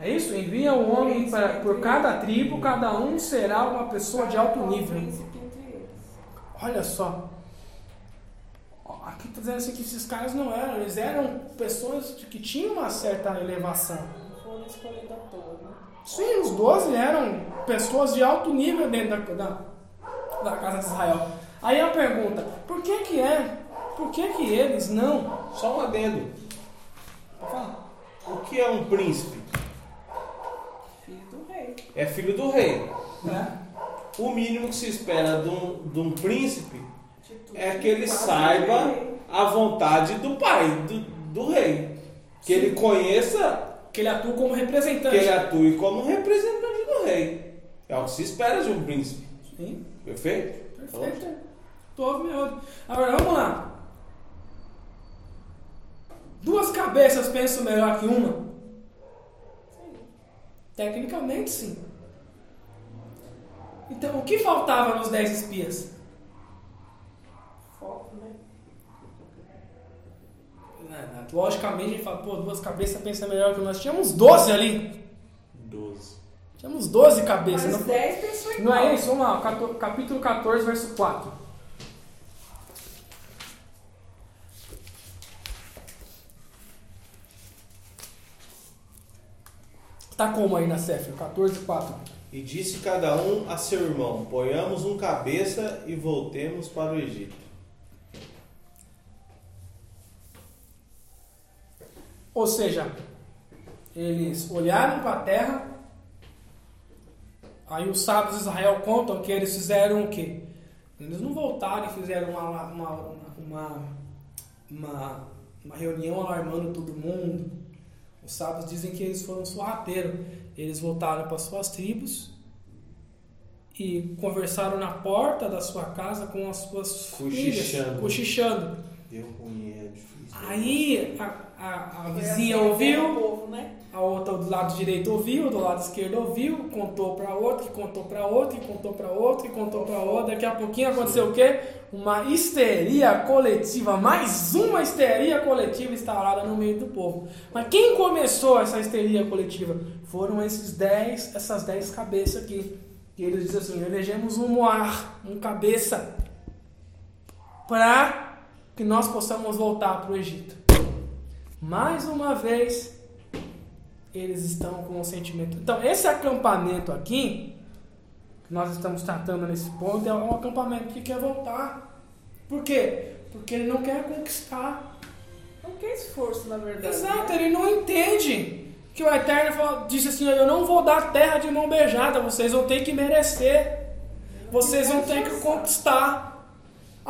É isso? Envia um homem para, por cada tribo, cada um será uma pessoa de alto nível. Príncipe entre eles. Olha só. Aqui está dizendo assim que esses caras não eram, eles eram pessoas que tinham uma certa elevação. Não foram escolhidos à toa, né? Sim, os 12 eram pessoas de alto nível dentro da, da, da casa de Israel. Aí a pergunta, por que que é? Por que que eles não? Só um adendo. O que é um príncipe? Filho do rei. É filho do rei. É. O mínimo que se espera de um, de um príncipe é que ele saiba a vontade do pai, do, do rei. Que ele conheça, Que ele atua como que representante. ele atue como representante do rei. É o que se espera de um príncipe. Sim, Perfeito? perfeito. Todo meu. Agora vamos lá. Duas cabeças pensam melhor que uma? Sim. Tecnicamente, sim. Então, o que faltava nos dez espias? Foco, né? Né, Logicamente, a gente fala, pô, duas cabeças pensam melhor que nós. Tínhamos 12 ali. 12. Tínhamos 12 cabeças. Mas Não, 10 pessoas não é igual. isso? Vamos lá, capítulo 14, verso 4. Tá como aí na Cefra? 14, 4. E disse cada um a seu irmão: Ponhamos um cabeça e voltemos para o Egito. Ou seja, eles olharam para a terra, aí os sábios de Israel contam que eles fizeram o quê? Eles não voltaram e fizeram uma, uma, uma, uma, uma reunião alarmando todo mundo. Os sábios dizem que eles foram sorrateiros. Eles voltaram para suas tribos e conversaram na porta da sua casa com as suas filhas, Cochichando. cochichando. Deu ruim, é difícil. Aí a, a, a Foi vizinha assim, ouviu, povo, né? a outra lado direito ouviu, do lado esquerdo ouviu, contou para outro, que contou para outro, que contou para outro, que contou para outro. Daqui a pouquinho aconteceu o quê? Uma histeria coletiva, mais uma histeria coletiva instaurada no meio do povo. Mas quem começou essa histeria coletiva? Foram esses dez, essas dez cabeças aqui. E eles dizem assim: elegemos um moar, um cabeça, para que nós possamos voltar para o Egito. Mais uma vez, eles estão com o sentimento. Então, esse acampamento aqui, que nós estamos tratando nesse ponto, é um acampamento que quer voltar. Por quê? Porque ele não quer conquistar. Não quer esforço, na verdade. Exato, né? ele não entende que o Eterno falou- disse assim: Eu não vou dar terra de mão beijada, vocês vão ter que merecer, vocês vão ter que conquistar.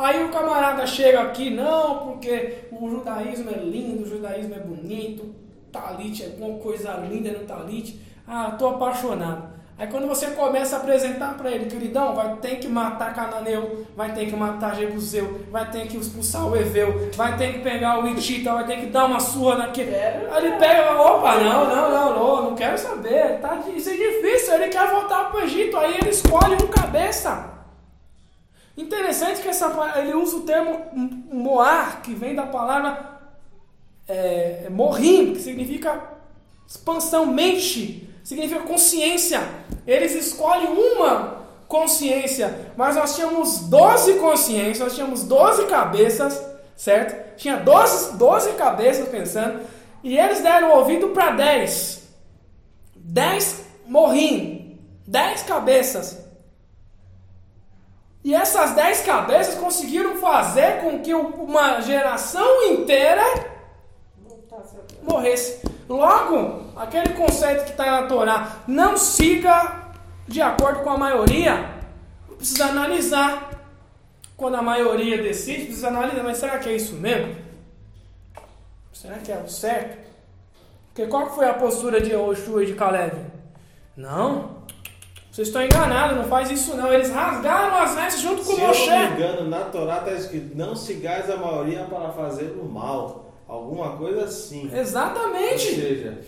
Aí o camarada chega aqui, não, porque o judaísmo é lindo, o judaísmo é bonito, talit é uma coisa linda no talit. Ah, tô apaixonado. Aí quando você começa a apresentar para ele, queridão, vai ter que matar Cananeu, vai ter que matar Jebuseu, vai ter que expulsar o Eveu, vai ter que pegar o Itita, vai ter que dar uma surra naquele. Aí ele pega opa, não, não, não, não, não quero saber, tá, isso é difícil, ele quer voltar pro Egito, aí ele escolhe um cabeça. Interessante que essa, ele usa o termo moar, que vem da palavra é, morrim, que significa expansão, mente, significa consciência. Eles escolhem uma consciência, mas nós tínhamos 12 consciências, nós tínhamos 12 cabeças, certo? Tinha 12, 12 cabeças pensando, e eles deram ouvido para 10. 10 morrim, 10 cabeças. E essas 10 cabeças conseguiram fazer com que uma geração inteira morresse. Logo, aquele conceito que está na Torá, não siga de acordo com a maioria, precisa analisar. Quando a maioria decide, precisa analisar, mas será que é isso mesmo? Será que é o certo? Porque qual foi a postura de Oshua e de Caleb? Não, vocês estão enganados, não faz isso não. Eles rasgaram as vestes junto com Se eu Moshe. não me engano, na Torá está escrito: não sigais a maioria para fazer o mal. Alguma coisa assim. Ou Exatamente. seja,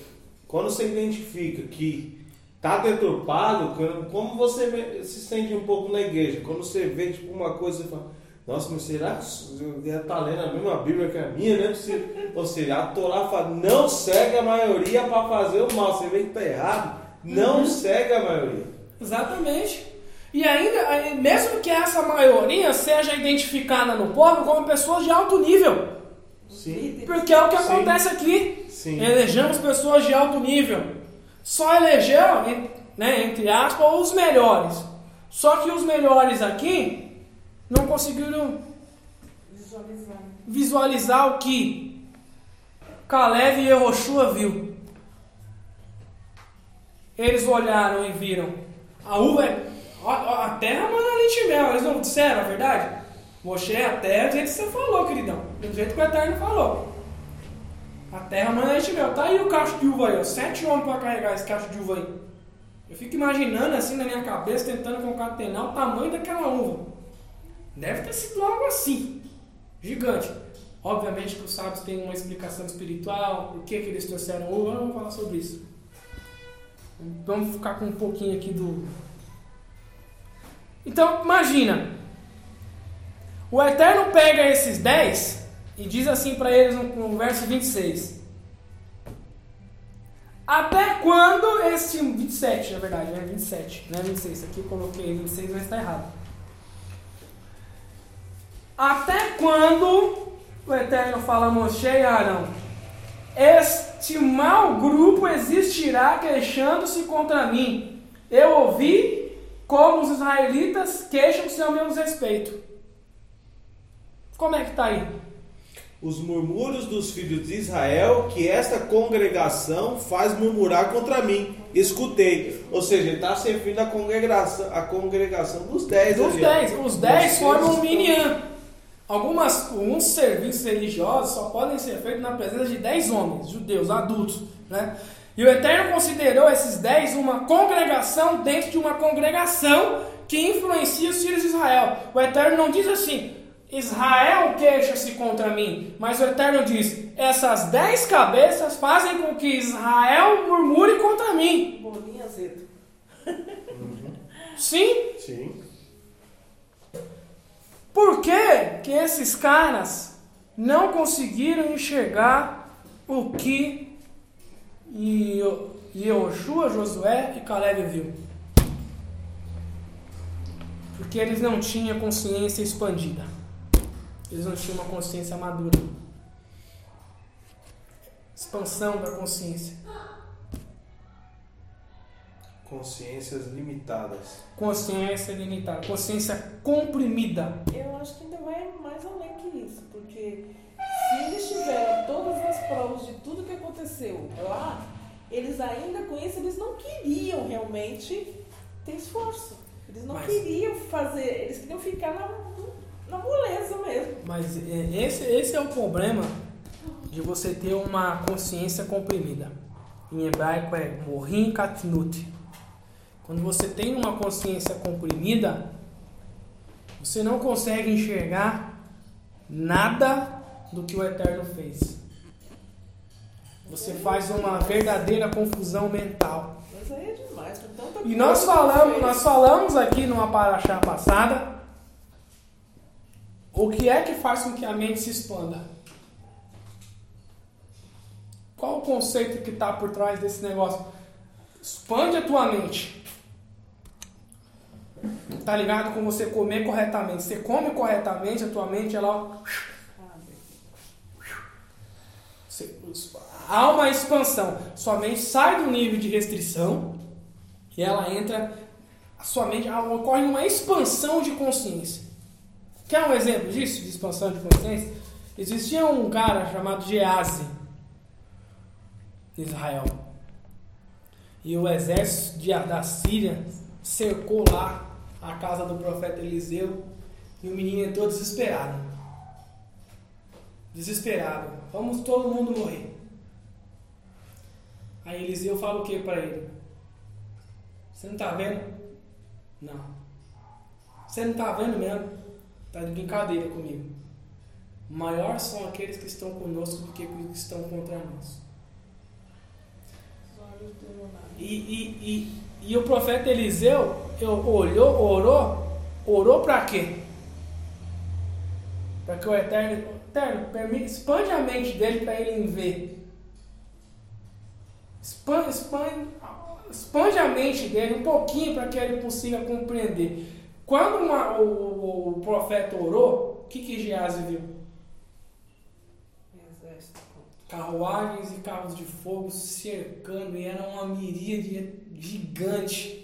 quando você identifica que tá deturpado, como você se sente um pouco na igreja, quando você vê tipo uma coisa e fala, nossa, mas será que estar lendo a mesma Bíblia que a minha, né? Ou seja, a Torá fala, não segue a maioria para fazer o mal. Você vê que tá errado, não Uhum. segue a maioria. Exatamente. E ainda, mesmo que essa maioria seja identificada no povo como pessoas de alto nível, Sim, porque é o que Sim. acontece aqui. sim. Elegemos pessoas de alto nível. Só elegeu, né, entre aspas, os melhores. Só que os melhores aqui não conseguiram visualizar o que Caleb e Yehoshua viu. Eles olharam e viram a uva, é- a, terra manda leite e mel. Eles não disseram a verdade? Moshe, a terra, do jeito que você falou, queridão. Do jeito que o Eterno falou. A terra manda leite e mel. Tá aí o cacho de uva aí, ó. Sete homens para carregar esse cacho de uva aí. Eu fico imaginando assim na minha cabeça, tentando concatenar o tamanho daquela uva. Deve ter sido algo assim gigante. Obviamente que os sábios têm uma explicação espiritual, por que, que eles trouxeram uva, eu não vou falar sobre isso. Vamos ficar com um pouquinho aqui do. Então, imagina. O Eterno pega esses 10 e diz assim para eles no, no verso 26. Até quando este. 27, na verdade, né? 27, não é 26. Aqui eu coloquei 26, mas está errado. Até quando o Eterno fala a Moshe e Arão? Este mau grupo existirá queixando-se contra mim. Eu ouvi como os israelitas queixam-se ao meu respeito. Como é que tá aí? Os murmúrios dos filhos de Israel que esta congregação faz murmurar contra mim. Escutei. Ou seja, está se referindo à congregação, à congregação dos dez. Dos. 10. Os 10 Vocês formam um minian. Algumas, alguns serviços religiosos só podem ser feitos na presença de 10 homens, judeus, adultos. Né? E o Eterno considerou esses 10 uma congregação dentro de uma congregação que influencia os filhos de Israel. O Eterno não diz assim, Israel queixa-se contra mim, mas o Eterno diz, essas dez cabeças fazem com que Israel murmure contra mim. Bolinha azedo. Sim, Sim. Por que, que esses caras não conseguiram enxergar o que Yoshua, Josué e Caleb viu? Porque eles não tinham consciência expandida. Eles não tinham uma consciência madura. Expansão da consciência. Consciências limitadas. Consciência limitada. Consciência comprimida. Eu acho que ainda vai mais além que isso, porque se eles tiveram todas as provas de tudo que aconteceu lá, eles ainda com isso, eles não queriam realmente ter esforço. Eles não Mas- queriam fazer, eles queriam ficar na, na moleza mesmo. Mas é, esse, esse é o problema de você ter uma consciência comprimida. Em hebraico é morim katnut. Quando você tem uma consciência comprimida, você não consegue enxergar nada do que o Eterno fez. Você faz uma verdadeira confusão mental. É demais, E nós falamos, nós falamos aqui numa paraxá passada o que é que faz com que a mente se expanda. Qual o conceito que está por trás desse negócio? Expande a tua mente. Tá ligado com você comer corretamente. Você come corretamente, a tua mente ela você- há uma expansão. Sua mente sai do nível de restrição e ela entra. A sua mente ocorre uma expansão de consciência. Quer um exemplo disso, de expansão de consciência? Existia um cara chamado Geazi, em Israel. E o exército de- da Síria cercou lá a casa do profeta Eliseu e o menino entrou desesperado desesperado. Vamos todo mundo morrer. Aí Eliseu fala o que para ele? Você não tá vendo? Não. Você não tá vendo mesmo? Tá de brincadeira comigo. Maior são aqueles que estão conosco do que os que estão contra nós. E, e, e, e o profeta Eliseu eu, olhou, orou, orou para quê? Para que o Eterno, Eterno expande a mente dele para ele ver. Expande, expande, expande a mente dele um pouquinho para que ele consiga compreender. Quando uma- o, o- o profeta orou, o que, que Geazi viu? Carruagens e carros de fogo cercando e era uma miríade gigante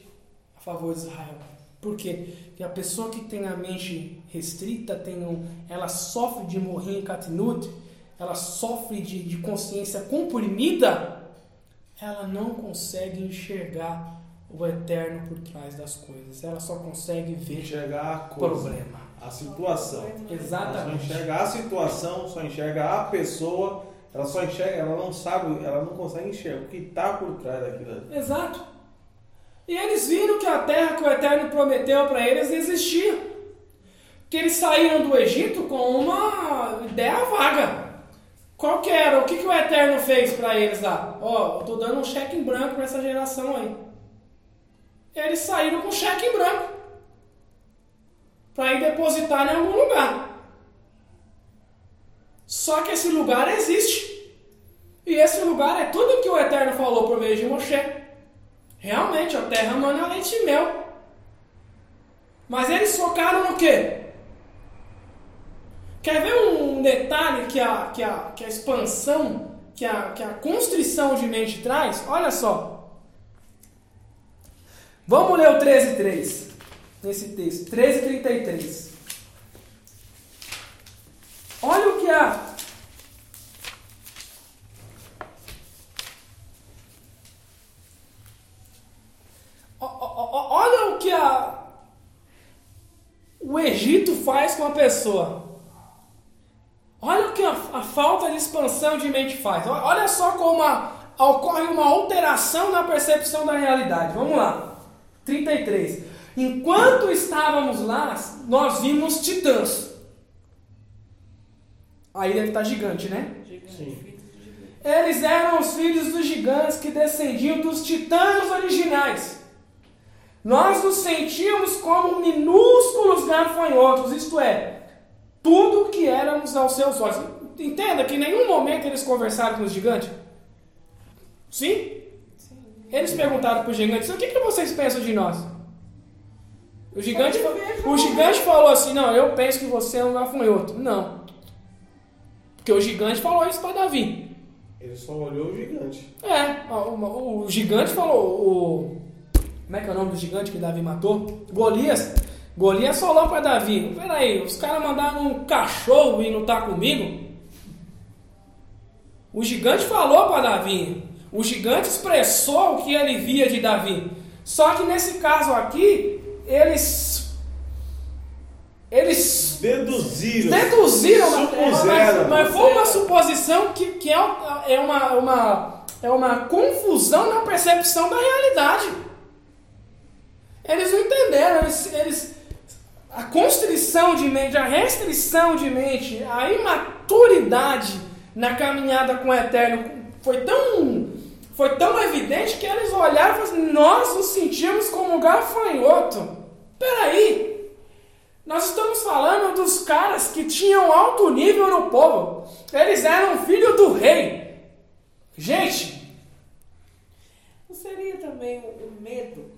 favor de Israel. Por quê? Porque a pessoa que tem a mente restrita, tem um, ela sofre de morrer em Katnut, ela sofre de, de consciência comprimida, ela não consegue enxergar o eterno por trás das coisas. Ela só consegue ver Enxergar a coisa. problema. A situação. Ela só Exatamente. enxerga a situação, só enxerga a pessoa, ela só enxerga, ela não sabe, ela não consegue enxergar o que está por trás daquilo. Exato. E eles viram que a terra que o Eterno prometeu para eles existia. Que eles saíram do Egito com uma ideia vaga. Qual que era? O que, que o Eterno fez para eles lá? Ó, eu tô dando um cheque em branco para essa geração aí. Eles saíram com cheque em branco. Para ir depositar em algum lugar. Só que esse lugar existe. E esse lugar é tudo que o Eterno falou por meio de Moshe. Realmente, a terra mana leite e mel. Mas eles focaram no quê? Quer ver um detalhe que a, que a, que a expansão, que a, que a constrição de mente traz? Olha só. Vamos ler o 13.3 nesse texto. 13.33. Olha o que a Ó- ó- ó- Olha o que a, o Egito faz com a pessoa. Olha o que a, a falta de expansão de mente faz. Olha só como a- ocorre uma alteração na percepção da realidade. Vamos lá. 33. Enquanto estávamos lá, nós vimos titãs. Aí deve estar gigante, né? Gigante, Sim. Eles eram os filhos dos gigantes que descendiam dos titãs originais. Nós nos sentíamos como minúsculos gafanhotos, isto é, tudo que éramos aos seus olhos. Entenda que em nenhum momento eles conversaram com os gigantes. Sim? Sim. Eles perguntaram para os gigantes: o que, que vocês pensam de nós? O gigante, o gigante falou assim: não, eu penso que você é um gafanhoto. Não. Porque o gigante falou isso para Davi. Ele só olhou o gigante. É, o, o- o gigante falou, o, como é que é o nome do gigante que Davi matou? Golias. Golias falou para Davi, peraí, os caras mandaram um cachorro ir lutar comigo? O gigante falou para Davi, o gigante expressou o que ele via de Davi. Só que nesse caso aqui, eles... Eles Deduziram. Deduziram, Supuseram. mas, mas foi uma suposição que, que é, é, uma, uma, é uma confusão na percepção da realidade. Eles não entenderam, eles, eles, a constrição de mente, a restrição de mente, a imaturidade na caminhada com o Eterno foi tão, foi tão evidente que eles olharam e falaram assim, nós nos sentimos como gafanhoto. Peraí, nós estamos falando dos caras que tinham alto nível no povo. Eles eram filho do rei. Gente, Não seria também o, medo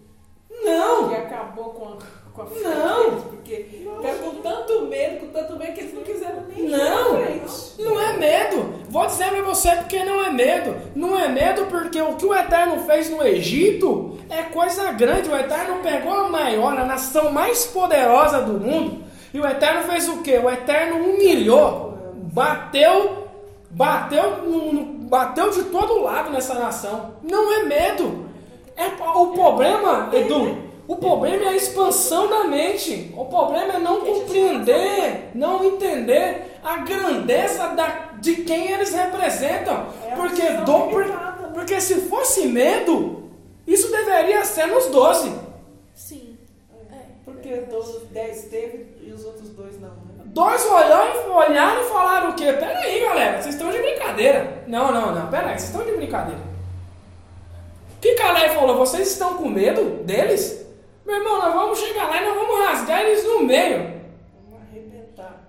que não. acabou com a, com a Não. deles? Porque ficaram com tanto medo, com tanto medo que eles não quiseram nem Não. Não é medo. Vou dizer pra você porque não é medo. Não é medo porque o que o Eterno fez no Egito é coisa grande. O Eterno pegou a maior, a nação mais poderosa do mundo. E o Eterno fez o quê? O Eterno humilhou, bateu, bateu, bateu de todo lado nessa nação. Não é medo. É o problema, Edu. O problema é a expansão da mente. O problema é não compreender, não entender a grandeza da, de quem eles representam. É Porque, do, né? porque se fosse medo, isso deveria ser nos 12. Sim. É. Porque dos 10 teve e os outros dois não, né? Dois olharam, olharam e falaram o quê? Pera aí, galera, vocês estão de brincadeira. Não, não, não, pera aí, vocês estão de brincadeira. O que Caleb falou? Vocês estão com medo deles? Meu irmão, nós vamos chegar lá e nós vamos rasgar eles no meio. Vamos arrebentar.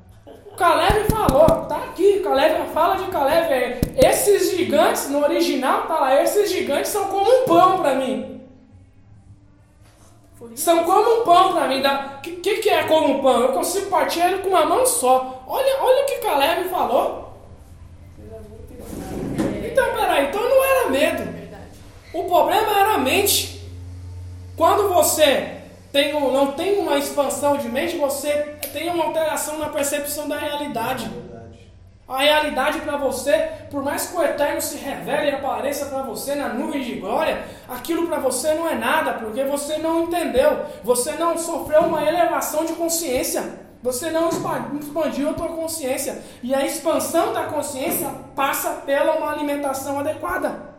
O Caleb falou, tá aqui, Caleb, fala de Caleb aí. Esses gigantes, no original tá lá, esses gigantes são como um pão pra mim. São como um pão pra mim. O que, que, que é como um pão? Eu consigo partir ele com uma mão só. Olha, olha o que Caleb falou. Então, peraí, então não era medo. O problema era a mente. Quando você tem um- não tem uma expansão de mente, você tem uma alteração na percepção da realidade. A realidade para você, por mais que o Eterno se revele e apareça para você na nuvem de glória, aquilo para você não é nada, porque você não entendeu, você não sofreu uma elevação de consciência, você não expa- expandiu a tua consciência, e a expansão da consciência passa pela uma alimentação adequada.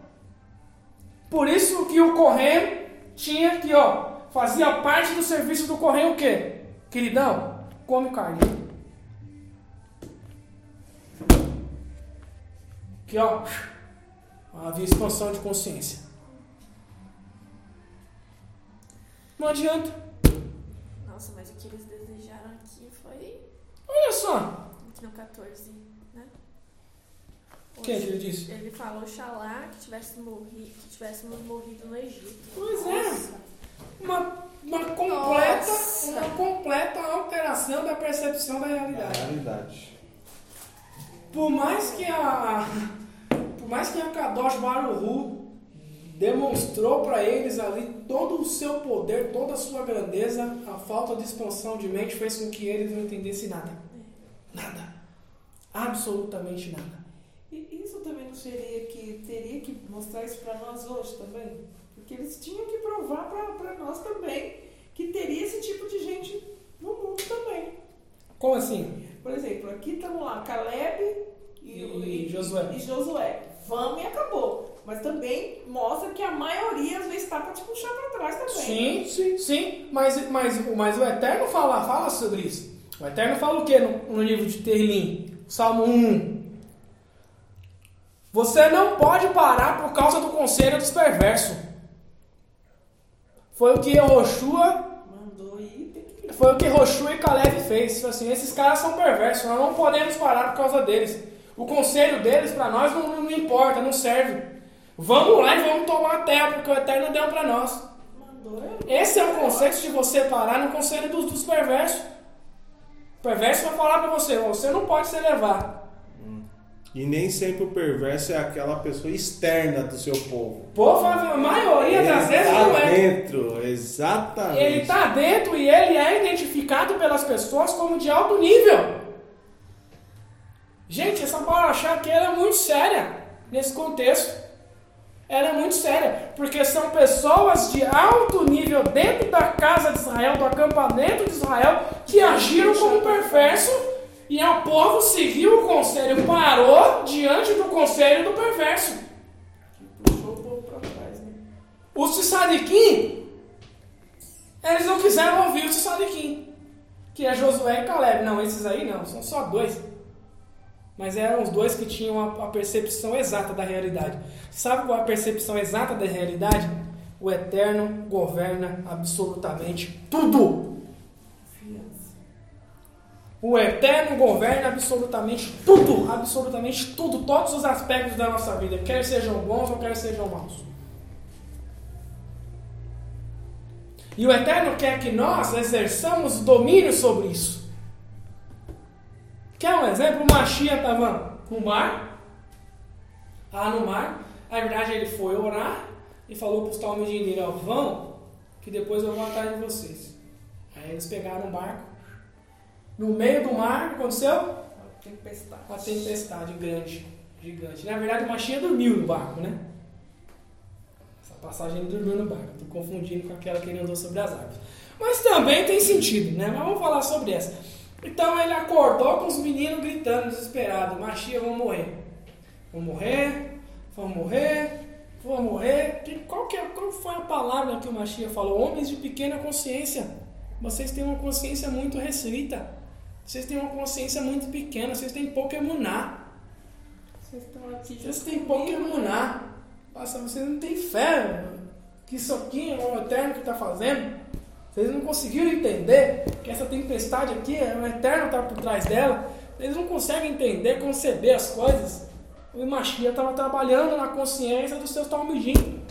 Por isso que o correio tinha que, ó, fazia parte do serviço do correio o quê? Queridão, come carne. Que ó, havia expansão de consciência. Não adianta. Nossa, mas o que eles desejaram aqui foi Olha só. aqui no 14, O que ele disse? Ele falou Oxalá que, tivesse morri, que tivéssemos morrido no Egito. Pois é. Uma, uma completa, Nossa. uma completa alteração da percepção da É a realidade. realidade. Por mais que a por mais que a Kadosh Baruhu demonstrou para eles ali todo o seu poder, toda a sua grandeza, a falta de expansão de mente fez com que eles não entendessem nada. Nada. Absolutamente nada. E também não seria que teria que mostrar isso para nós hoje também? Porque eles tinham que provar para nós também que teria esse tipo de gente no mundo também. Como assim? Por exemplo, aqui estamos lá, Caleb E Josué. E Josué. Vamos e acabou. Mas também mostra que a maioria às vezes está para te puxar para trás também. Sim, sim, sim. Mas, mas, mas o Eterno fala, fala sobre isso. O Eterno fala o que no, no livro de Terlim? Salmo 1. Você não pode parar por causa do conselho dos perversos. Foi o que Roshua, foi o que Roshua e Caleb fez. Assim, esses caras são perversos, nós não podemos parar por causa deles. O conselho deles para nós não, não importa, não serve. Vamos lá e vamos tomar a terra, porque o Eterno deu para nós. Esse é o conceito de você parar no conselho dos, dos perversos. O perverso vai falar para você, "Ó, você não pode se elevar. E nem sempre o perverso é aquela pessoa externa do seu povo. Povo, a maioria das vezes tá não é. dentro, exatamente. Ele está dentro e ele é identificado pelas pessoas como de alto nível. Gente, essa paraxá aqui ela é muito séria nesse contexto. Ela é muito séria, porque são pessoas de alto nível dentro da casa de Israel, do acampamento de Israel, que agiram como perverso e o povo seguiu o conselho, parou diante do conselho do perverso. O povo pra trás, né? Os Tsadikim, eles não quiseram ouvir os Tsadikim, que é Josué e Caleb. Não, esses aí não, são só dois. Mas eram os dois que tinham a percepção exata da realidade. Sabe qual é a percepção exata da realidade? O Eterno governa absolutamente tudo. O Eterno governa absolutamente tudo, absolutamente tudo, todos os aspectos da nossa vida, quer sejam bons ou quer sejam maus. E o Eterno quer que nós exerçamos domínio sobre isso. Quer um exemplo? O Machia estava no mar, lá no mar, na verdade ele foi orar e falou para os talmudineiros, ó, vão, que depois eu vou atrás de vocês. Aí eles pegaram o barco, no meio do mar, o que aconteceu? Tempestade. Uma tempestade grande, gigante. Na verdade, o Machinha dormiu no barco, né? Essa passagem ele dormiu no barco. Estou confundindo com aquela que ele andou sobre as águas. Mas também tem sentido, né? Mas vamos falar sobre essa. Então ele acordou com os meninos gritando, desesperados: Machia, vão morrer. Vão morrer, vão morrer, vão morrer. Que- Qual, que é, qual foi a palavra que o Machia falou? Homens de pequena consciência. Vocês têm uma consciência muito restrita. Vocês têm uma consciência muito pequena. Vocês têm pouco emunar. Vocês estão aqui. Vocês têm né? emunar. Nossa, vocês não têm fé que isso aqui é o Eterno que está fazendo. Vocês não conseguiram entender que essa tempestade aqui é o Eterno que está por trás dela. Eles não conseguem entender, conceber as coisas. O Imachia estava trabalhando na consciência dos seus talmidim.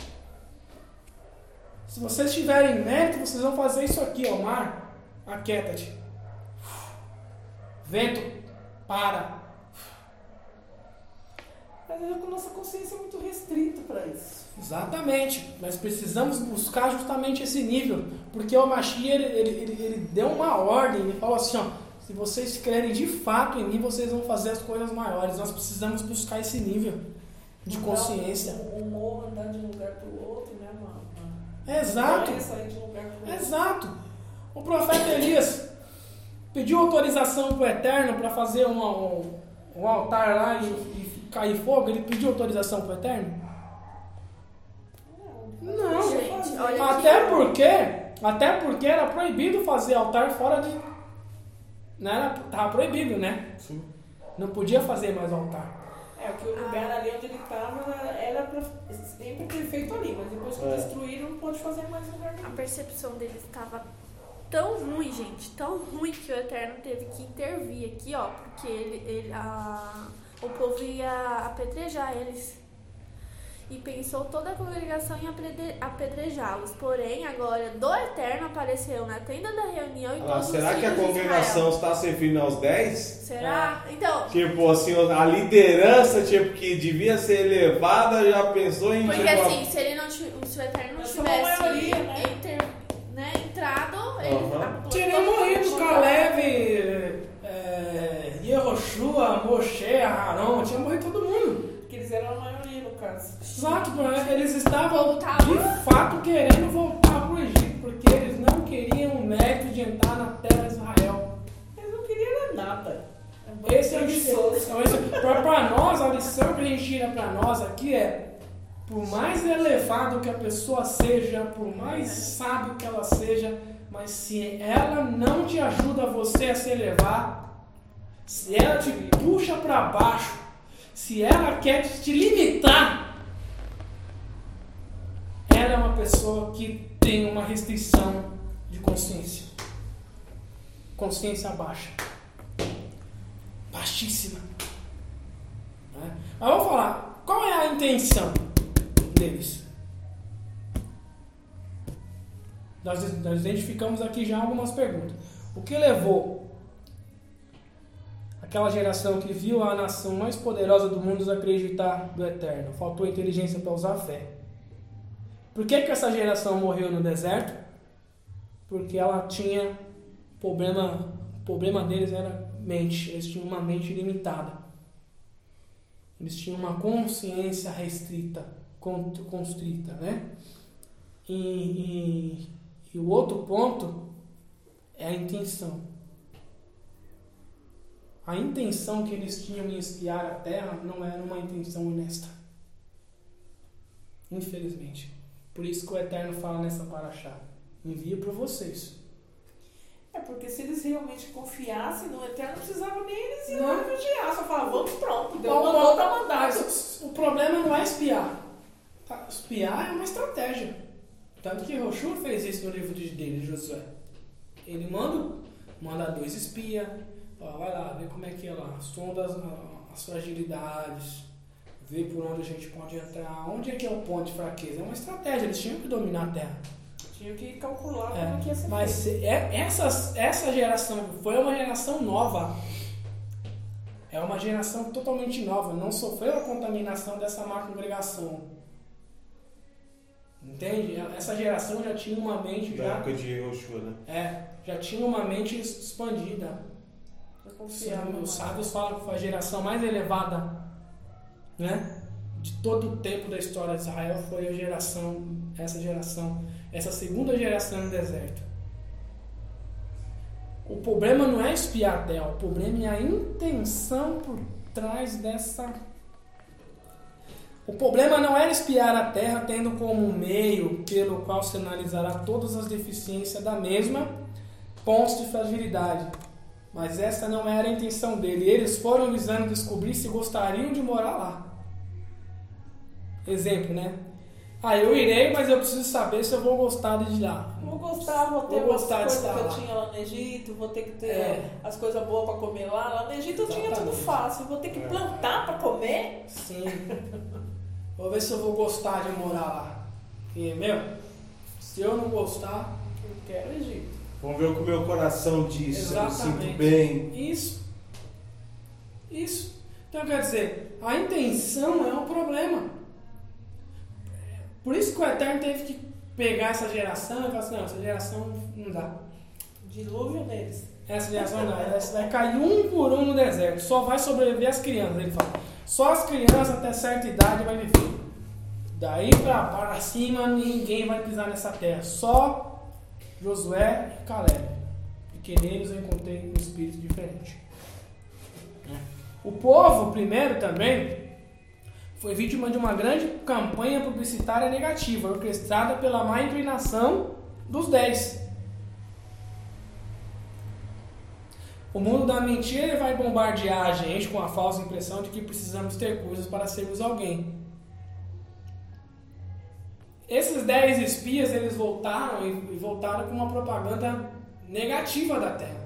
Se vocês tiverem mérito, vocês vão fazer isso aqui, ó, mar. Aquieta-te. Vento, para. Mas a nossa consciência é muito restrita para isso. Exatamente, nós precisamos buscar justamente esse nível, porque o Machia ele, ele, ele, ele deu uma ordem, ele falou assim: ó, se vocês crerem de fato em mim, vocês vão fazer as coisas maiores. Nós precisamos buscar esse nível de Andar consciência. Um, um morro andar de um lugar para o outro, né, mano? Exato, sair de um lugar para o outro. exato. O profeta Elias pediu autorização para o Eterno para fazer uma- um, um altar lá e, e cair fogo. Ele pediu autorização para o Eterno? Não. Gente, olha Até aqui. porque, até porque era proibido fazer altar fora de. Não era, tava proibido, né? Sim. Não podia fazer mais altar. É, que o lugar ali onde ele estava era pra sempre ter feito ali, mas depois que É. destruíram não pode fazer mais lugar A nenhum. percepção deles estava tão ruim, gente, tão ruim que o Eterno teve que intervir aqui, ó, porque ele, ele- a- o povo ia apedrejar eles. E pensou toda a congregação em apedre- apedrejá-los. Porém, a glória do Eterno apareceu na tenda da reunião e Ah, todos será os que a congregação está se referindo aos 10? Será? Então, Tipo assim, a liderança tipo, que devia ser elevada já pensou em Porque tipo, a- assim, se ele não se o Eterno não tivesse maioria, né? né, entrado, Teria mundo morrido Caleb, é, Yehoshua, Moshe, Aaron, tinha morrido todo mundo. Porque eles eram a maioria, no caso. Exato, né? eles estavam de fato querendo voltar para o Egito, porque eles não queriam o mérito de entrar na terra de Israel. Eles não queriam nada. Esse é o. Então, esse- pra, pra nós, a lição que a gente tira pra nós aqui é: por mais elevado que a pessoa seja, por mais sábio que ela seja, mas se ela não te ajuda você a se elevar, se ela te puxa para baixo, se ela quer te limitar, ela é uma pessoa que tem uma restrição de consciência. Consciência baixa. Baixíssima. Né? Mas vamos falar, qual é a intenção deles? Nós, nós identificamos aqui já algumas perguntas. O que levou aquela geração que viu a nação mais poderosa do mundo a acreditar do eterno? Faltou inteligência para usar a fé. Por que, que essa geração morreu no deserto? Porque ela tinha problema, o problema deles era mente, eles tinham uma mente limitada. Eles tinham uma consciência restrita, constrita, né? E, e, e o outro ponto é a intenção. A intenção que eles tinham em espiar a terra não era uma intenção honesta. Infelizmente. Por isso que o Eterno fala nessa paraxá. Envia para vocês. É porque se eles realmente confiassem no Eterno, não precisava nem eles ir lá vigiar. Só falavam, vamos pronto, deu uma outra mandada. O problema não é espiar. Tá, espiar é uma estratégia. Tanto que Roshua fez isso no livro dele, Josué. Ele manda, manda dois espias, vai lá, vê como é que é lá, sonda as, as fragilidades, ver por onde a gente pode entrar, onde é que é o ponto de fraqueza. É uma estratégia, eles tinham que dominar a terra. Tinham que calcular é, como que ia ser Mas é, essa, essa geração foi uma geração nova. É uma geração totalmente nova, não sofreu a contaminação dessa má congregação. Entende? Essa geração já tinha uma mente da já. época de Yoshua, né? É, já tinha uma mente expandida. Os sábios falam que foi a geração mais elevada né? De todo o tempo da história de Israel foi a geração, essa geração, essa segunda geração no deserto. O problema não é espiar a terra, o problema é a intenção por trás dessa. O problema não era espiar a terra tendo como meio pelo qual se analisará todas as deficiências da mesma, pontos de fragilidade. Mas essa não era a intenção dele. Eles foram visando descobrir se gostariam de morar lá. Exemplo, né? Ah, eu irei, mas eu preciso saber se eu vou gostar de lá. Vou gostar, vou ter vou as coisas que eu tinha lá no Egito, vou ter que ter é. as coisas boas para comer lá. Lá no Egito eu tinha tudo fácil, vou ter que é. plantar para comer. Sim. vou ver se eu vou gostar de morar lá. Porque, meu, se eu não gostar, eu quero Egito. Vamos ver o que o meu coração diz, Exatamente. eu me sinto bem. Isso. Isso. Então, quer dizer, a intenção é um problema. Por isso que o Eterno teve que pegar essa geração e falar assim, não, essa geração não dá. Dilúvio neles. Essa geração não dá. Essa vai cair um por um no deserto. Só vai sobreviver as crianças, ele fala. Só as crianças até certa idade vai viver. Daí pra, para cima ninguém vai pisar nessa terra. Só Josué e Caleb. Porque neles eu encontrei um espírito diferente. O povo, primeiro também, foi vítima de uma grande campanha publicitária negativa, orquestrada pela má inclinação dos dez. O mundo da mentira vai bombardear a gente com a falsa impressão de que precisamos ter coisas para sermos alguém. Esses dez espias eles voltaram e voltaram com uma propaganda negativa da Terra.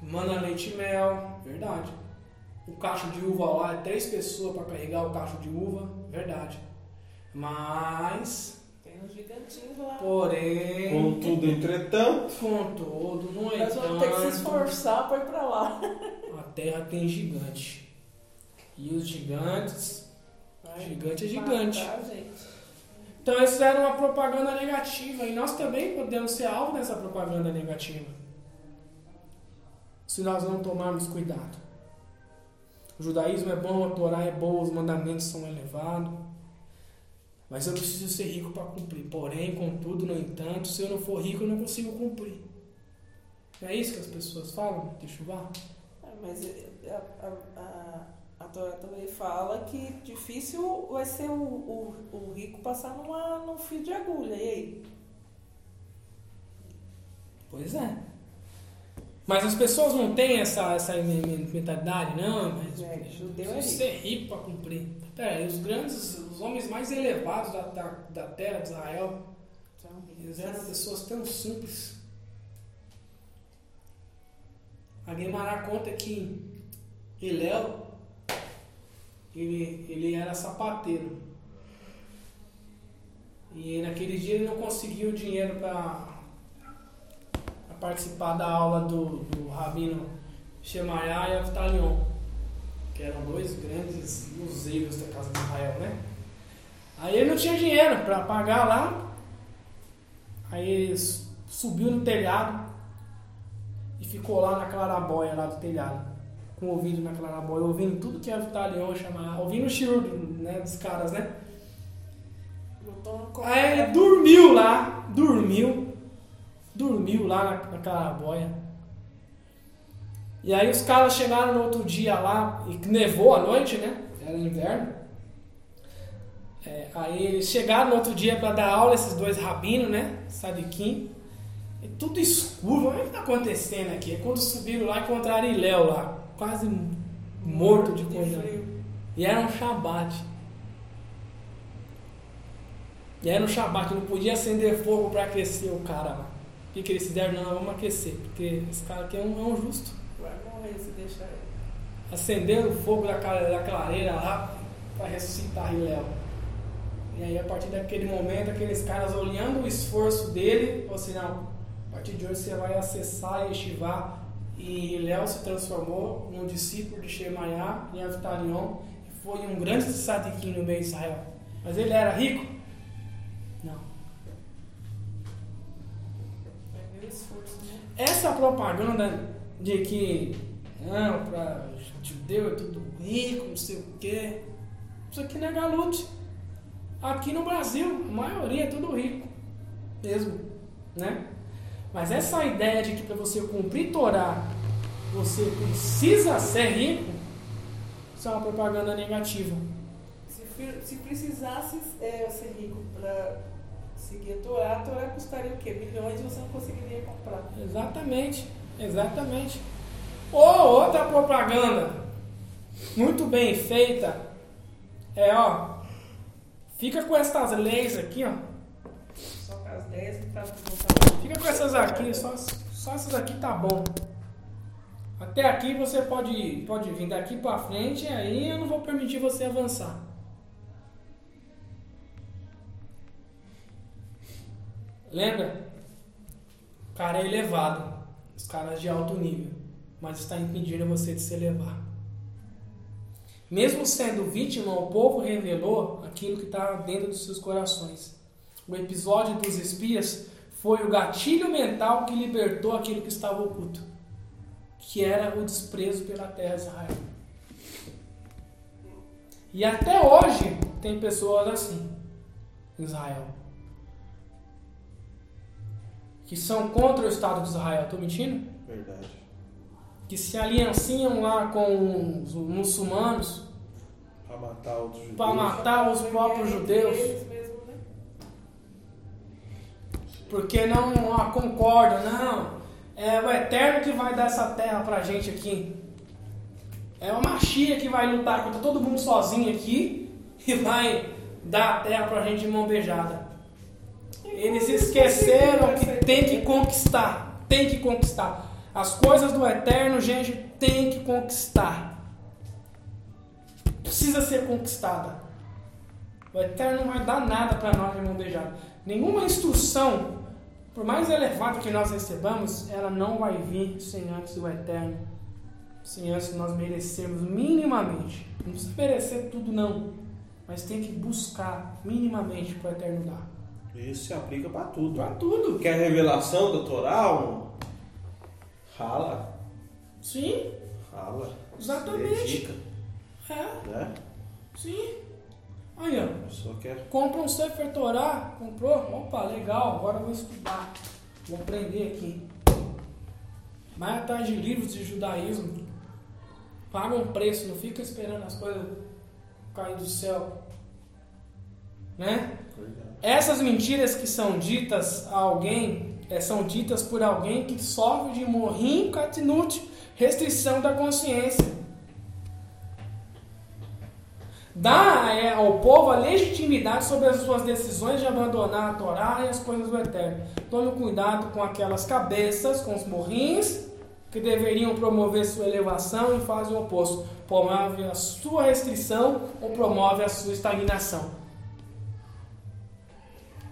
Mana leite e mel, verdade. O cacho de uva lá é três pessoas para carregar o cacho de uva, verdade. Mas. Tem uns gigantinhos lá. Porém. Contudo, entretanto. Contudo, no Nós vamos ter que se esforçar para ir para lá. A terra tem gigante. E os gigantes. Vai gigante é gigante. Então eles fizeram uma propaganda negativa. E nós também podemos ser alvo dessa propaganda negativa. Se nós não tomarmos cuidado. O judaísmo é bom, a Torá é boa, os mandamentos são elevados. Mas eu preciso ser rico para cumprir. Porém, contudo, no entanto, se eu não for rico, eu não consigo cumprir. Não é isso que as pessoas falam, Techuvá? É, mas a, a, a, a Torá também fala que difícil vai ser o, o, o rico passar numa, num fio de agulha. E aí? Pois é. Mas as pessoas não têm essa, essa me- me- mentalidade, não, mas É, judeu é ser rico para cumprir. Pera aí, os grandes, os homens mais elevados da, da, da terra de Israel, Então, eles eram pessoas tão simples. A Guimarães conta que Hilel, ele, ele era sapateiro. E naquele dia ele não conseguiu dinheiro para participar da aula do, do Rabino Shemaiah e Avtalion, que eram dois grandes museus da Casa de Israel, né? Aí ele não tinha dinheiro para pagar lá, aí ele subiu no telhado e ficou lá na clarabóia lá do telhado, com o ouvido na clarabóia, ouvindo tudo que Avtalion chamava, ouvindo o shiur né, dos caras, né? Aí ele dormiu lá, dormiu, dormiu lá na, na clarabóia. E aí os caras chegaram no outro dia lá, e nevou à noite, né? Era inverno. É, aí eles chegaram no outro dia para dar aula, esses dois rabinos, né? Sadiquim. E tudo escuro, o que está acontecendo aqui? Aí quando subiram lá, encontraram Iléu lá, quase morto de congelado. E era um shabat. E era um shabat, não podia acender fogo para aquecer o cara lá. O que, que eles fizeram? Não, vamos aquecer, porque esse cara aqui é um, é um justo. Vai morrer se deixar ele. Acenderam o fogo da, da clareira lá para ressuscitar Hilel. E aí, a partir daquele momento, aqueles caras olhando o esforço dele, falaram assim: não, a partir de hoje você vai acessar Yeshivá. E Hilel se transformou num discípulo de Shemaiah, em Avtarion, e foi um grande sadiquim no meio de Israel. Mas ele era rico? Essa propaganda de que não, para judeu é tudo rico, não sei o quê. Isso aqui não é galute. Aqui no Brasil, a maioria é tudo rico. Mesmo. Né? Mas essa ideia de que para você cumprir Torá, você precisa ser rico, isso é uma propaganda negativa. Se, se precisasse é, ser rico para seguir a Torá, a Torá custaria o quê? Milhões e você não conseguiria comprar. Exatamente, exatamente. Ou outra propaganda muito bem feita é ó, fica com essas leis aqui, ó. Só com as 10 para botar. Fica com essas aqui, só, só essas aqui tá bom. Até aqui você pode, pode vir daqui pra frente, aí eu não vou permitir você avançar. Lembra? O cara é elevado, os caras de alto nível, mas está impedindo você de se elevar. Mesmo sendo vítima, o povo revelou aquilo que está dentro dos seus corações. O episódio dos espias foi o gatilho mental que libertou aquilo que estava oculto, que era o desprezo pela terra Israel. E até hoje tem pessoas assim Israel que são contra o Estado de Israel. Estou mentindo? Verdade. Que se alianciam lá com os muçulmanos Pra matar para matar os próprios judeus. Mesmo, né? Porque não ah, concorda, não. É o Eterno que vai dar essa terra pra gente aqui. É o Machia que vai lutar contra todo mundo sozinho aqui e vai dar a terra pra gente de mão beijada. Eles esqueceram que tem que conquistar. Tem que conquistar. As coisas do Eterno, gente, tem que conquistar. Precisa ser conquistada. O Eterno não vai dar nada para nós de mão beijada. Nenhuma instrução, por mais elevada que nós recebamos, ela não vai vir sem antes o Eterno. Sem antes nós merecermos minimamente. Não precisa merecer tudo, não. Mas tem que buscar minimamente para o Eterno dar. Isso se aplica pra tudo. Para tudo. Quer revelação Torá? um- Rala. Sim, Rala. Exatamente. É, né? sim. Aí, ó. Pessoa quer. Compra um Sefer Torah, comprou, opa, legal, agora eu vou estudar, vou aprender aqui. Vai atrás de livros de judaísmo, paga um preço, não fica esperando as coisas cair do céu. Né? Essas mentiras que são ditas a alguém é, são ditas por alguém que sofre de morrinho catinútil, restrição da consciência. Dá é, ao povo a legitimidade sobre as suas decisões de abandonar a Torá e as coisas do Eterno. Tome cuidado com aquelas cabeças, com os morrinhos, que deveriam promover sua elevação e fazem o oposto. Promove a sua restrição ou promove a sua estagnação.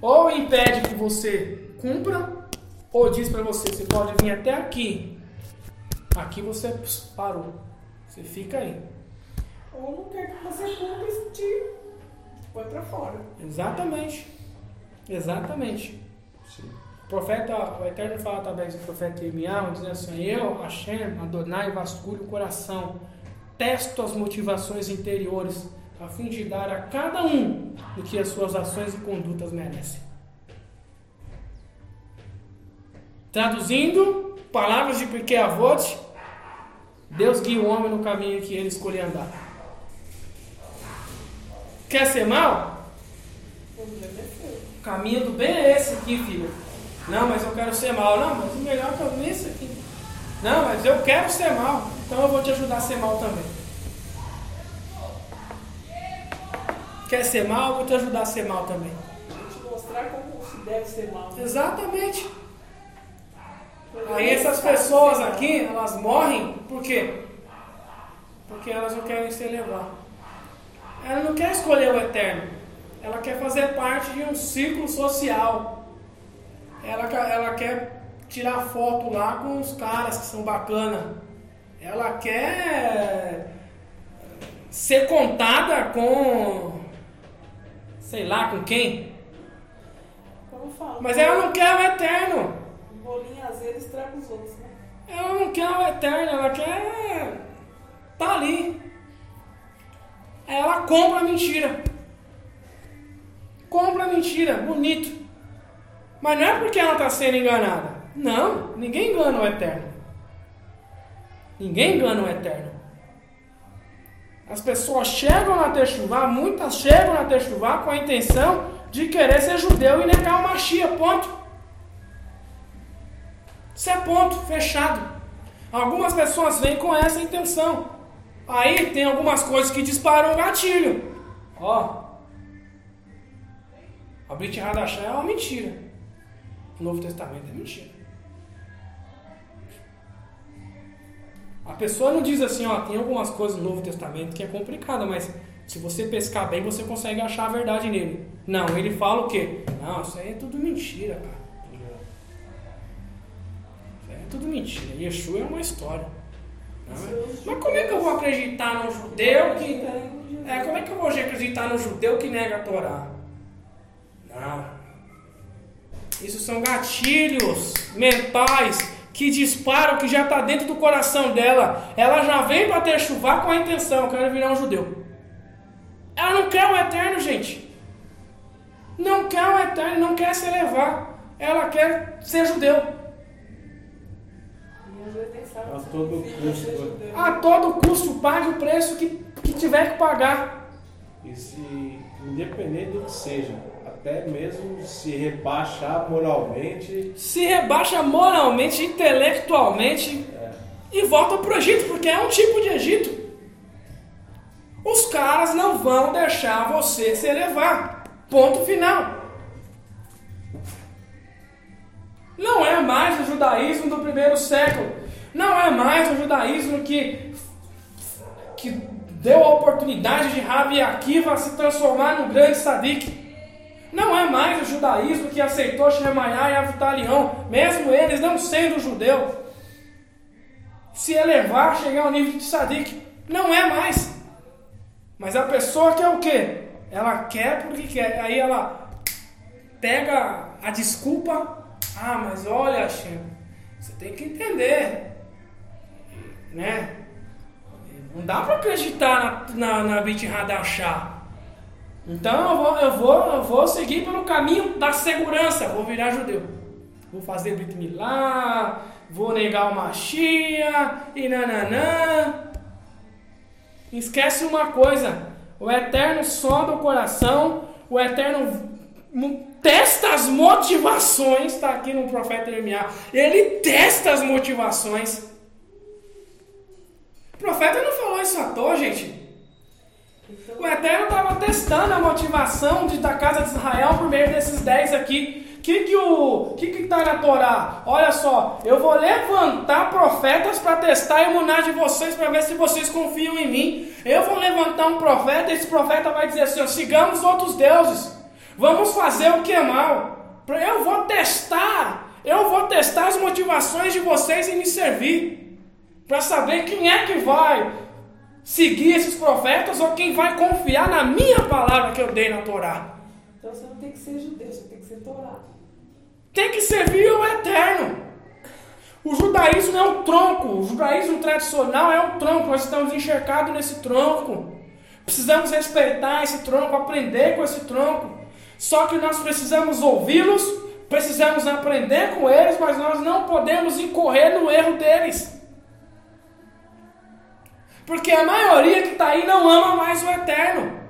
Ou impede que você cumpra, ou diz para você, você pode vir até aqui. Aqui você parou. Você fica aí. Ou não quer que você cumpra e te põe pra fora. Exatamente. Exatamente. Sim. O profeta, o Eterno fala através do profeta Irmião, dizendo assim, eu, Hashem, Adonai, vasculho o coração, testo as motivações interiores, a fim de dar a cada um o que as suas ações e condutas merecem. Traduzindo, palavras de Pirkei Avot, Deus guia o homem no caminho que ele escolhe andar. Quer ser mal? O caminho do bem é esse aqui, filho. Não, mas eu quero ser mal. Não, mas o melhor caminho é esse aqui. Não, mas eu quero ser mal. Então eu vou te ajudar a ser mal também. Quer ser mal? Vou te ajudar a ser mal também. Vou te mostrar como se deve ser mal. Exatamente. Aí essas pessoas aqui, elas morrem por quê? Porque elas não querem se elevar. Ela não quer escolher o eterno. Ela quer fazer parte de um círculo social. Ela, ela quer tirar foto lá com os caras que são bacana. Ela quer ser contada com sei lá com quem. Falo, Mas ela não quer o eterno. bolinho azedo estraga os outros, né? Ela não quer o eterno, ela quer. tá ali. Ela compra a mentira. Compra a mentira, bonito. Mas não é porque ela está sendo enganada. Não, ninguém engana o eterno. Ninguém engana o eterno. As pessoas chegam na Techuvá, muitas chegam na Techuvá com a intenção de querer ser judeu e negar o Machia, ponto. Isso é ponto, fechado. Algumas pessoas vêm com essa intenção. Aí tem algumas coisas que disparam o gatilho. Ó. A Brit Hadashah é uma mentira. O Novo Testamento é mentira. A pessoa não diz assim, ó, tem algumas coisas no Novo Testamento que é complicada, mas se você pescar bem, você consegue achar a verdade nele. Não, ele fala o quê? Não, isso aí é tudo mentira, cara. Isso aí é tudo mentira. Yeshua é uma história. É? Mas como é que eu vou acreditar num judeu que. É, como é que eu vou acreditar num judeu que nega a Torá? Não. Isso são gatilhos mentais que disparam, que já está dentro do coração dela. Ela já vem para ter chuvar com a intenção, eu quero virar um judeu. Ela não quer o eterno, gente. Não quer o eterno, não quer se elevar. Ela quer ser judeu. A todo custo, né? A todo custo, pague o preço que, que tiver que pagar. E se, independente do que seja, até mesmo se rebaixar moralmente, Se rebaixa moralmente, intelectualmente é, e volta pro Egito, porque é um tipo de Egito. Os caras não vão deixar você se elevar. Ponto final. Não é mais o judaísmo do primeiro século. Não é mais o judaísmo que, que deu a oportunidade de Rabi Akiva se transformar no grande Sadik. Não é mais o judaísmo que aceitou Shemaiah e Avitalião, mesmo eles não sendo judeu, se elevar, chegar ao nível de Sadik. Não é mais. Mas a pessoa quer o quê? Ela quer porque quer. Aí ela pega a desculpa. Ah, mas olha, Hashem, você tem que entender. Né? Não dá pra acreditar na, na, na Brit Hadashah. Então eu vou, eu, vou, eu vou seguir pelo caminho da segurança. Vou virar judeu. Vou fazer Brit Milá, vou negar o Machia e nananã. Esquece uma coisa: o Eterno sonda o coração, o Eterno testa as motivações, está aqui no profeta Jeremias. Ele testa as motivações. O profeta não falou isso à toa, gente. O Eterno estava testando a motivação de, da casa de Israel por meio desses dez aqui. O que que o que que está na Torá? Olha só, eu vou levantar profetas para testar a imunidade de vocês para ver se vocês confiam em mim. Eu vou levantar um profeta, esse profeta vai dizer assim: sigamos outros deuses. Vamos fazer o que é mal. Eu vou testar, eu vou testar as motivações de vocês em me servir para saber quem é que vai seguir esses profetas ou quem vai confiar na minha palavra que eu dei na Torá. Então você não tem que ser judeu, você tem que ser Torá. Tem que servir o eterno. O judaísmo é um tronco, o judaísmo tradicional é um tronco, nós estamos enxergados nesse tronco. Precisamos respeitar esse tronco, aprender com esse tronco. Só que nós precisamos ouvi-los, precisamos aprender com eles, mas nós não podemos incorrer no erro deles. Porque a maioria que está aí não ama mais o eterno.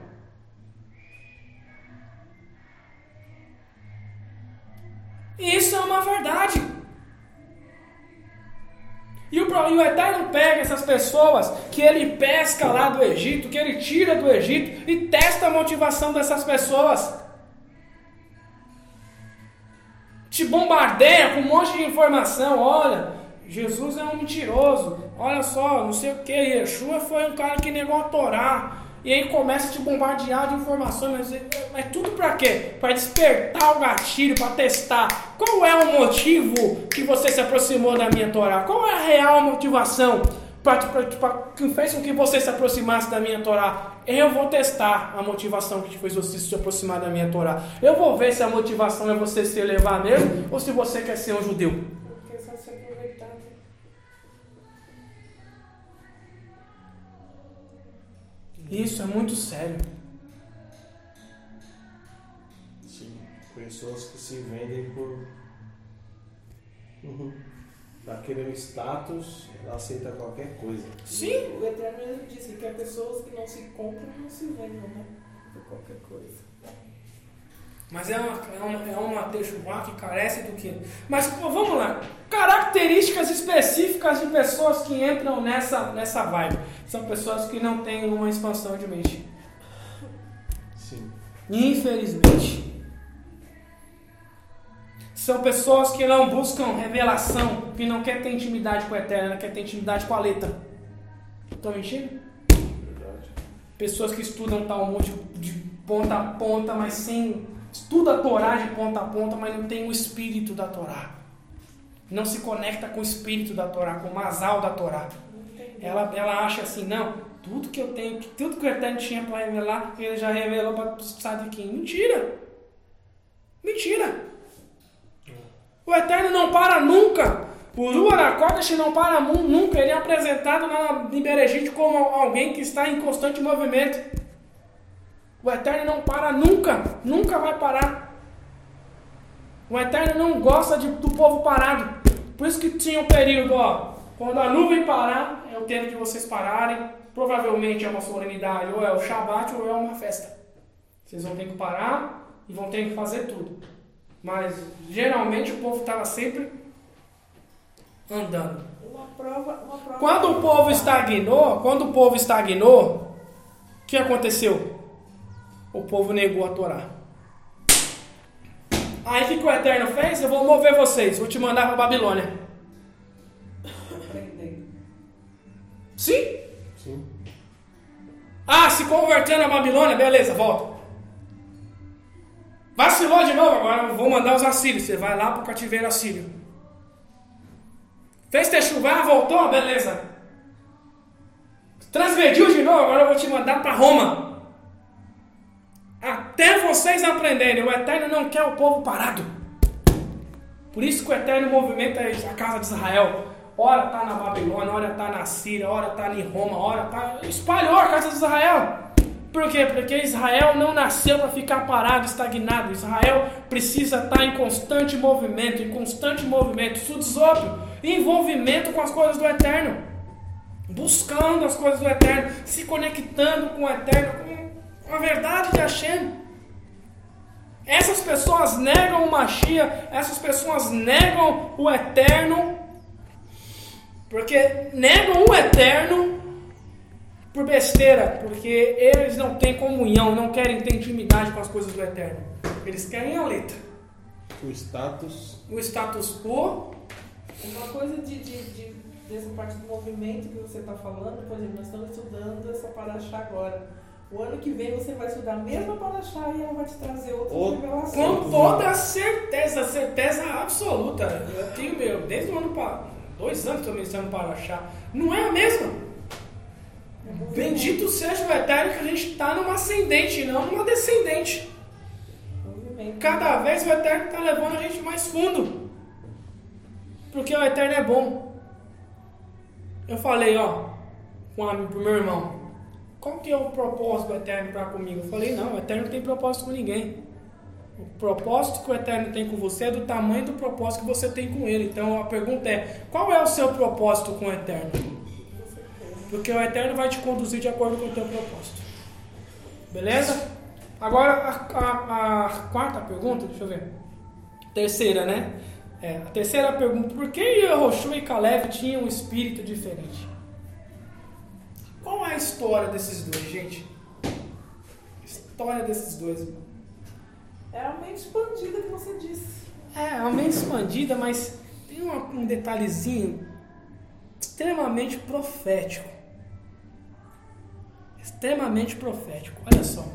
E isso é uma verdade. E o, e o Eterno pega essas pessoas que ele pesca lá do Egito, que ele tira do Egito e testa a motivação dessas pessoas. Te bombardeia com um monte de informação. Olha, Jesus é um mentiroso. Olha só, não sei o que. Yeshua foi um cara que negou a Torá. E aí começa a te bombardear de informações, mas, mas tudo para quê? Para despertar o gatilho, para testar. Qual é o motivo que você se aproximou da minha Torá? Qual é a real motivação para que fez com que você se aproximasse da minha Torá? Eu vou testar a motivação que fez você se aproximar da minha Torá. Eu vou ver se a motivação é você se elevar mesmo ou se você quer ser um judeu. Isso é muito sério. Sim, pessoas que se vendem por. Uhum. Tá querendo status, ela aceita qualquer coisa. Sim, O Eterno mesmo disse que há pessoas que não se compram e não se vendem, né? Por qualquer coisa. Mas é uma, é uma, é uma techuvá que carece do que. Mas pô, vamos lá. Características específicas de pessoas que entram nessa, nessa vibe. São pessoas que não têm uma expansão de mente. Sim. Infelizmente. São pessoas que não buscam revelação, que não quer ter intimidade com a Eterna, quer ter intimidade com a letra. Estou mentindo? Verdade. Pessoas que estudam Talmud de ponta a ponta, mas sem. Estuda a Torá de ponta a ponta, mas não tem o espírito da Torá. Não se conecta com o espírito da Torá, com o masal da Torá. Ela, ela acha assim, não, tudo que eu tenho, tudo que o Eterno tinha para revelar, ele já revelou para Sadiquim. Mentira! Mentira! O Eterno não para nunca. O Ruarakodash não para nunca. Ele é apresentado na, em Berejite como alguém que está em constante movimento. O Eterno não para nunca. Nunca vai parar. O Eterno não gosta de- do povo parado. Por isso que tinha um período, ó. Quando a nuvem parar, é o tempo de vocês pararem. Provavelmente é uma solenidade, ou é o Shabat, ou é uma festa. Vocês vão ter que parar e vão ter que fazer tudo. Mas geralmente o povo estava sempre andando. Uma prova, uma prova. Quando o povo estagnou, quando o povo estagnou, o que aconteceu? O povo negou a Torá. Aí o que, que o Eterno fez? Eu vou mover vocês, vou te mandar para Babilônia. Sim? Sim. Ah, se converteu na Babilônia, beleza, volta. Vacilou de novo, agora vou mandar os assírios. Você vai lá pro cativeiro assírio. Fez techuvá, voltou, beleza. Transgrediu de novo, agora eu vou te mandar para Roma. Até vocês aprenderem, o Eterno não quer o povo parado. Por isso que o Eterno movimenta a casa de Israel. Ora está na Babilônia, ora está na Síria, ora está em Roma, ora está. Espalhou a casa de Israel. Por quê? Porque Israel não nasceu para ficar parado, estagnado. Israel precisa estar em constante movimento, em constante movimento, sudzópio, envolvimento com as coisas do Eterno. Buscando as coisas do Eterno, se conectando com o Eterno, com a verdade de Hashem. Essas pessoas negam o Machia, essas pessoas negam o eterno, porque negam o eterno por besteira, porque eles não têm comunhão, não querem ter intimidade com as coisas do eterno. Eles querem a letra. O status. O status quo. Uma coisa de, de, de dessa parte do movimento que você está falando, por exemplo, nós estamos estudando essa paraxá agora. O ano que vem você vai estudar a mesma paraxá e ela vai te trazer outras Outro. revelações. Com toda certeza, certeza absoluta. Eu tenho meu, desde o ano passado, dois anos que eu ministrando para achar. Não é a mesma. Bendito seja o eterno que a gente está numa ascendente, não numa descendente. Cada vez o eterno está levando a gente mais fundo. Porque o eterno é bom. Eu falei, ó, com pro meu irmão, qual que é o propósito do eterno para comigo? Eu falei, não, o eterno não tem propósito com ninguém. O propósito que o eterno tem com você é do tamanho do propósito que você tem com ele. Então a pergunta é, qual é o seu propósito com o eterno? Porque o eterno vai te conduzir de acordo com o teu propósito. Beleza? Agora a, a- a quarta pergunta, deixa eu ver. Terceira, né? É, a terceira pergunta, por que Yehoshua e Caleb tinham um espírito diferente? Qual é a história desses dois, gente? História desses dois. É a mente expandida que você disse. É, é uma mente expandida, mas tem uma- um detalhezinho extremamente profético. Extremamente profético. Olha só.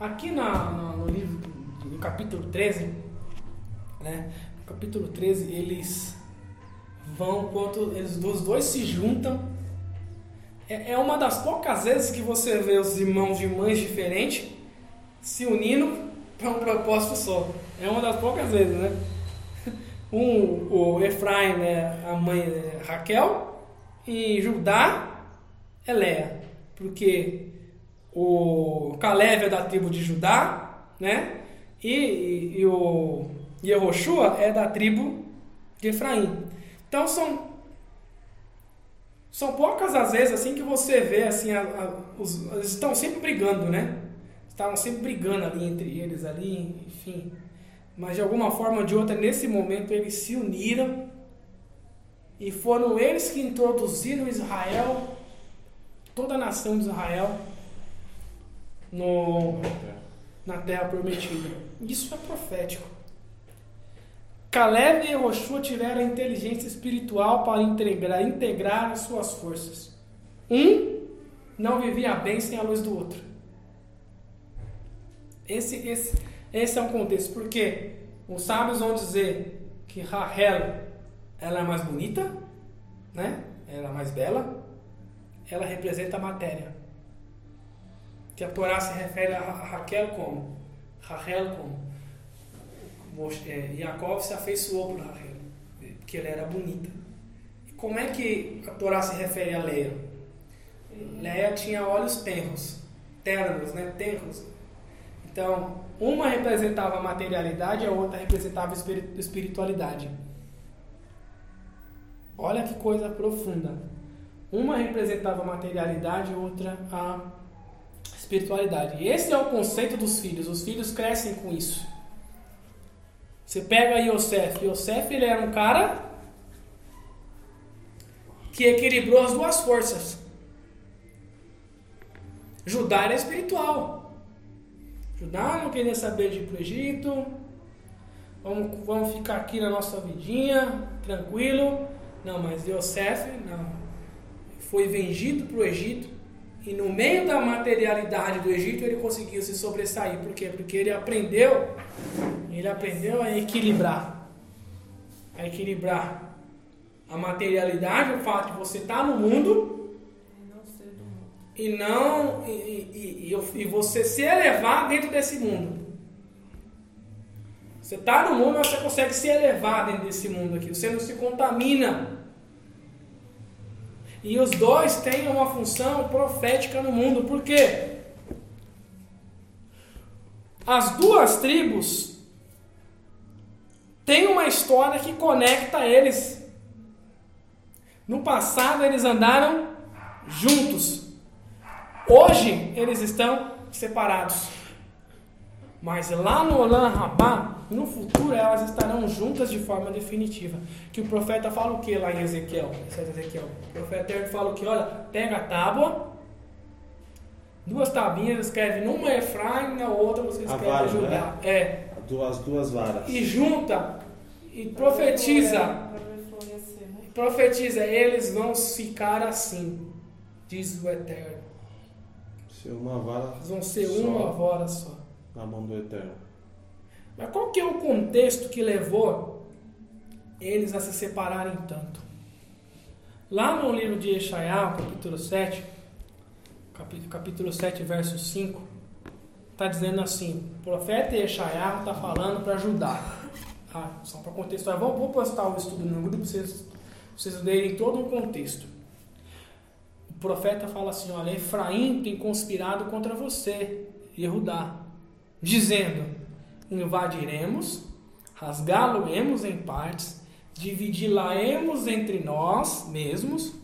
Aqui na, na- no livro, no capítulo 13, né? No capítulo 13, eles vão, quando eles os dois se juntam. É, é uma das poucas vezes que você vê os irmãos e irmãs diferentes se unindo para um propósito só. É uma das poucas vezes, né? Um, o Efraim é a mãe é Raquel e Judá é Léa, porque o Caleb é da tribo de Judá, né? E, e, e o Yehoshua é da tribo de Efraim. Então são são poucas as vezes assim que você vê assim a- a- os, eles estão sempre brigando, né? Estavam sempre brigando ali entre eles ali, enfim. Mas de alguma forma ou de outra, nesse momento, eles se uniram e foram eles que introduziram Israel, toda a nação de Israel, no, na terra prometida. Isso é profético. Caleb e Yehoshua tiveram a inteligência espiritual para integrar, integrar as suas forças. Um não vivia bem sem a luz do outro. Esse, esse, esse é um contexto, porque os sábios vão dizer que Rahel ela é mais bonita, né? ela é mais bela, ela representa a matéria. Que a Torá se refere a Ra- Raquel como? Rahel como? Mos- é, Jacob se afeiçoou por Rahel, porque ela era bonita. E como é que a Torá se refere a Leia? Leia tinha olhos tenros, ternos, né? Tenros. Então, uma representava a materialidade e a outra representava a espiri- espiritualidade. Olha que coisa profunda. Uma representava a materialidade e outra a espiritualidade. Esse é o conceito dos filhos. Os filhos crescem com isso. Você pega Yosef. Yosef ele era um cara que equilibrou as duas forças. Judá era espiritual. Judá não queria saber de ir para o Egito. Vamos, vamos ficar aqui na nossa vidinha, tranquilo. Não, mas Yosef não. Foi vendido para o Egito. E no meio da materialidade do Egito ele conseguiu se sobressair. Por quê? Porque ele aprendeu, ele aprendeu a equilibrar. A equilibrar a materialidade, o fato de você estar no mundo e não e, e, e, e você se elevar dentro desse mundo. Você está no mundo, mas você consegue se elevar dentro desse mundo aqui. Você não se contamina. E os dois têm uma função profética no mundo. Por quê? As duas tribos têm uma história que conecta eles. No passado eles andaram juntos. Hoje eles estão separados. Mas lá no Olam Rabá, no futuro, elas estarão juntas de forma definitiva. Que o profeta fala o que lá em Ezequiel? Ezequiel? O profeta Eterno fala o que? Olha, pega a tábua, duas tabinhas, escreve numa Efraim, na outra você escreve vara, Judá. né? É. Duas, duas varas. E junta e profetiza. Profetiza, eles vão ficar assim, diz o Eterno. Ser uma vara Eles vão ser Só. uma vara só. na mão do Eterno. Mas qual que é o contexto que levou eles a se separarem tanto? Lá no livro de Eshaiah, capítulo 7, capi- capítulo 7, verso 5, está dizendo assim, o profeta Eshaiah está falando para Judá. Ah, só para contextualizar, vou, vou postar o estudo no grupo para vocês, vocês verem todo o contexto. O profeta fala assim, olha, Efraim tem conspirado contra você, Yehudá, dizendo, invadiremos, rasgá-lo-emos em partes, dividi-la-emos entre nós mesmos,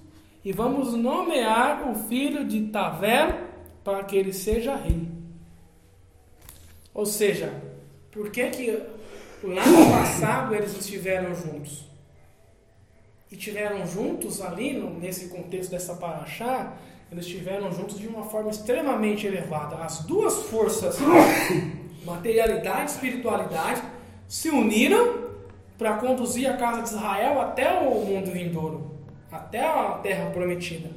e vamos nomear o filho de Tavel para que ele seja rei. Ou seja, por que que lá no passado eles estiveram juntos? E tiveram juntos ali, no- nesse contexto dessa paraxá, eles estiveram juntos de uma forma extremamente elevada. As duas forças materialidade e espiritualidade se uniram para conduzir a casa de Israel até o mundo vindouro, até a terra prometida.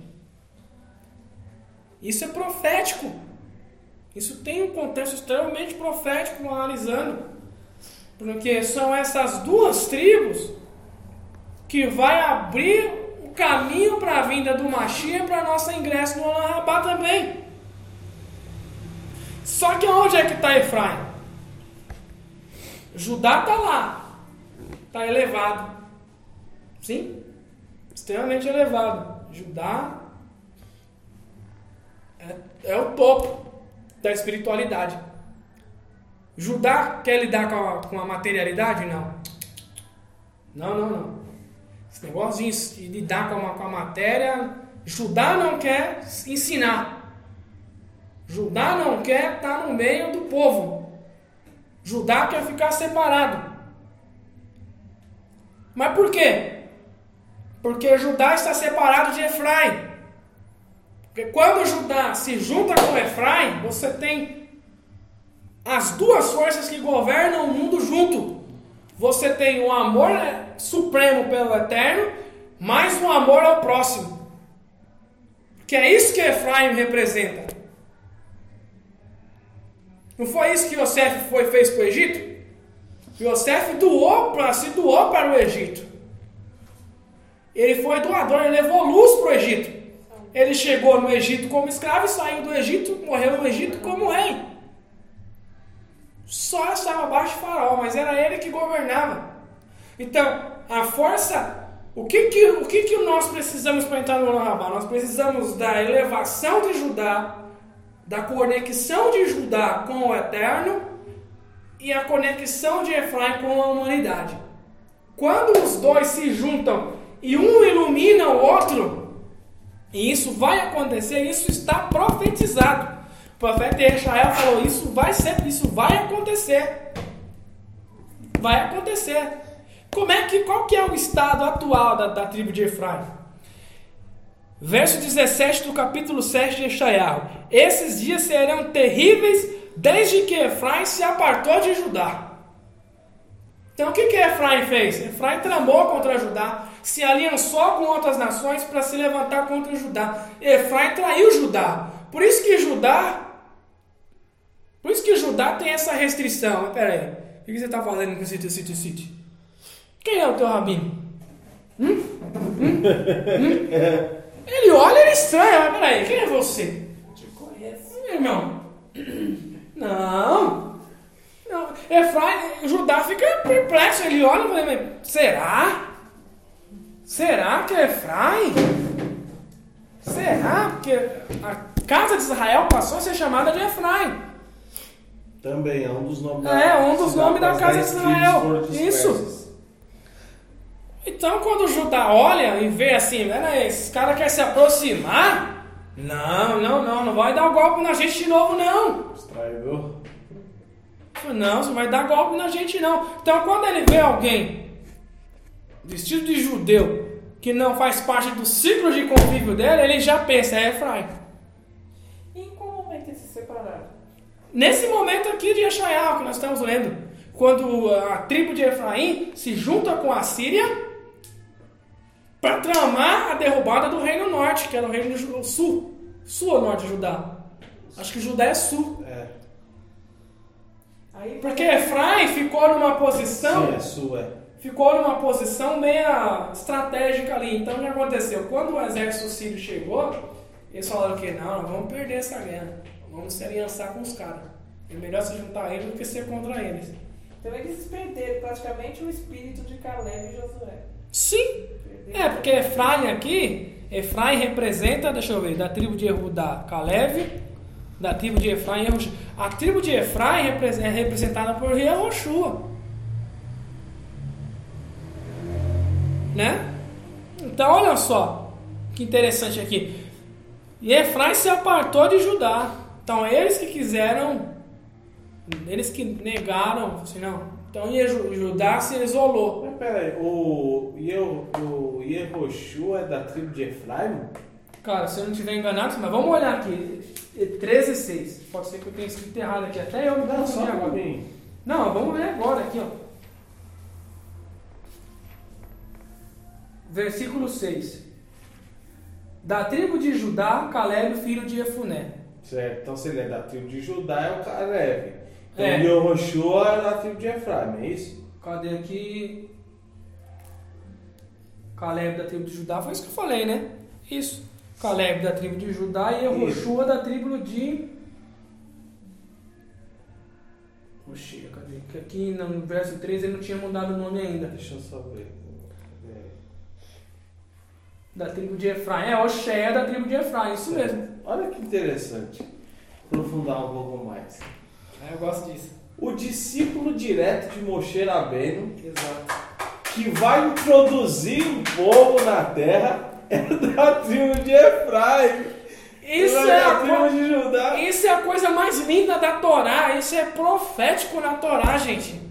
Isso é profético. Isso tem um contexto extremamente profético analisando. Porque são essas duas tribos que vai abrir o caminho para a vinda do Mashiach para nosso ingresso no Olam Rabá também. Só que onde é que está Efraim? Judá está lá, está elevado, sim, extremamente elevado. Judá é, é o topo da espiritualidade. Judá quer lidar com a, com a materialidade? Não. Não, não, não. Esse negócio de lidar com com a matéria, Judá não quer ensinar. Judá não quer estar no meio do povo. Judá quer ficar separado. Mas por quê? Porque Judá está separado de Efraim. Porque quando Judá se junta com Efraim, você tem as duas forças que governam o mundo junto. Você tem o amor supremo pelo eterno, mais o amor ao próximo. Que é isso que Efraim representa. Não foi isso que Yosef foi, fez para o Egito? Yosef doou para se doou para o Egito. Ele foi doador, ele levou luz para o Egito. Ele chegou no Egito como escravo e saiu do Egito, morreu no Egito como rei. Só estava abaixo de Faraó, mas era ele que governava. Então, a força, o que que, o que, que nós precisamos para entrar no Rabá? Nós precisamos da elevação de Judá, da conexão de Judá com o Eterno e a conexão de Efraim com a humanidade. Quando os dois se juntam e um ilumina o outro, e isso vai acontecer, isso está profetizado. Profeta Israel falou: Isso vai ser, isso vai acontecer. Vai acontecer. Como é que, qual que é o estado atual da, da tribo de Efraim? Verso 17 do capítulo 7 de Eshaiah. Esses dias serão terríveis desde que Efraim se apartou de Judá. Então o que, que Efraim fez? Efraim tramou contra Judá, se aliançou com outras nações para se levantar contra Judá. Efraim traiu Judá. Por isso que Judá. Por isso que Judá tem essa restrição. Mas peraí, o que você está fazendo com City City City? Quem é o teu rabino? Hum? Hum? Hum? Ele olha, ele estranha, mas peraí, quem é você? Te conheço. Meu irmão. Não. Não. Efraim, Judá fica perplexo. Ele olha e fala, "Mas será? Será que é Efraim? Será? Porque a casa de Israel passou a ser chamada de Efraim. Também é um dos nomes É, um dos nomes da casa de Israel. Isso. Então, quando Judá olha e vê assim, né, esse cara quer se aproximar, não, não, não, não vai dar golpe na gente de novo, não. Estragou. Não, você vai dar golpe na gente não. Então quando ele vê alguém vestido de judeu que não faz parte do ciclo de convívio dele, ele já pensa, é Efraim. E em qual momento eles se separaram? Nesse momento aqui de Yeshayahu que nós estamos lendo, quando a tribo de Efraim se junta com a Síria para tramar a derrubada do reino norte, que era o reino do sul. Sul ou norte de Judá? Acho que Judá é sul. É. Aí, Porque Efraim ficou numa posição, Sim, é sua. é. ficou numa posição meia estratégica ali. Então o que aconteceu? Quando o exército sírio chegou, eles falaram que não, vamos perder essa guerra. Vamos se aliançar com os caras. É melhor se juntar a eles do que ser contra eles. Então eles perderam praticamente o espírito de Caleb e Josué. Sim, Perderam. É, porque Efraim aqui, Efraim representa, deixa eu ver, da tribo de Erudá, Caleb, da tribo de Efraim, Yehoshua. A tribo de Efraim é representada por Yehoshua. Né? Então, olha só, que interessante aqui. E Efraim se apartou de Judá. Então, eles que quiseram, eles que negaram, assim, não. Então, Judá se isolou. Mas peraí, o, o Yehoshua é da tribo de Efraim? Cara, se eu não estiver enganado, mas vamos olhar aqui. 13 6. Pode ser que eu tenha escrito errado aqui. Até eu não Não, só agora. mim. Não, vamos ver agora aqui, ó. Versículo 6. Da tribo de Judá, Caleb, filho de Efuné. Certo, então se ele é da tribo de Judá, é o Caleb. Então É. Yehoshua é da tribo de Efraim, é isso? Cadê aqui? Caleb da tribo de Judá, foi isso que eu falei, né? Isso. Caleb da tribo de Judá e Yehoshua da tribo de. Oxê, cadê? Que aqui no verso 3 ele não tinha mudado o nome ainda. Deixa eu só ver. É. Da tribo de Efraim. É, Oxé da tribo de Efraim, isso mesmo. Olha que interessante. Aprofundar um pouco mais. É, eu gosto disso. O discípulo direto de Moshe Rabbeinu, Exato. que vai introduzir um povo na terra, é da tribo de Efraim. Isso é, da a tribo co- de Judá. isso é a coisa mais linda da Torá. Isso é profético na Torá, gente.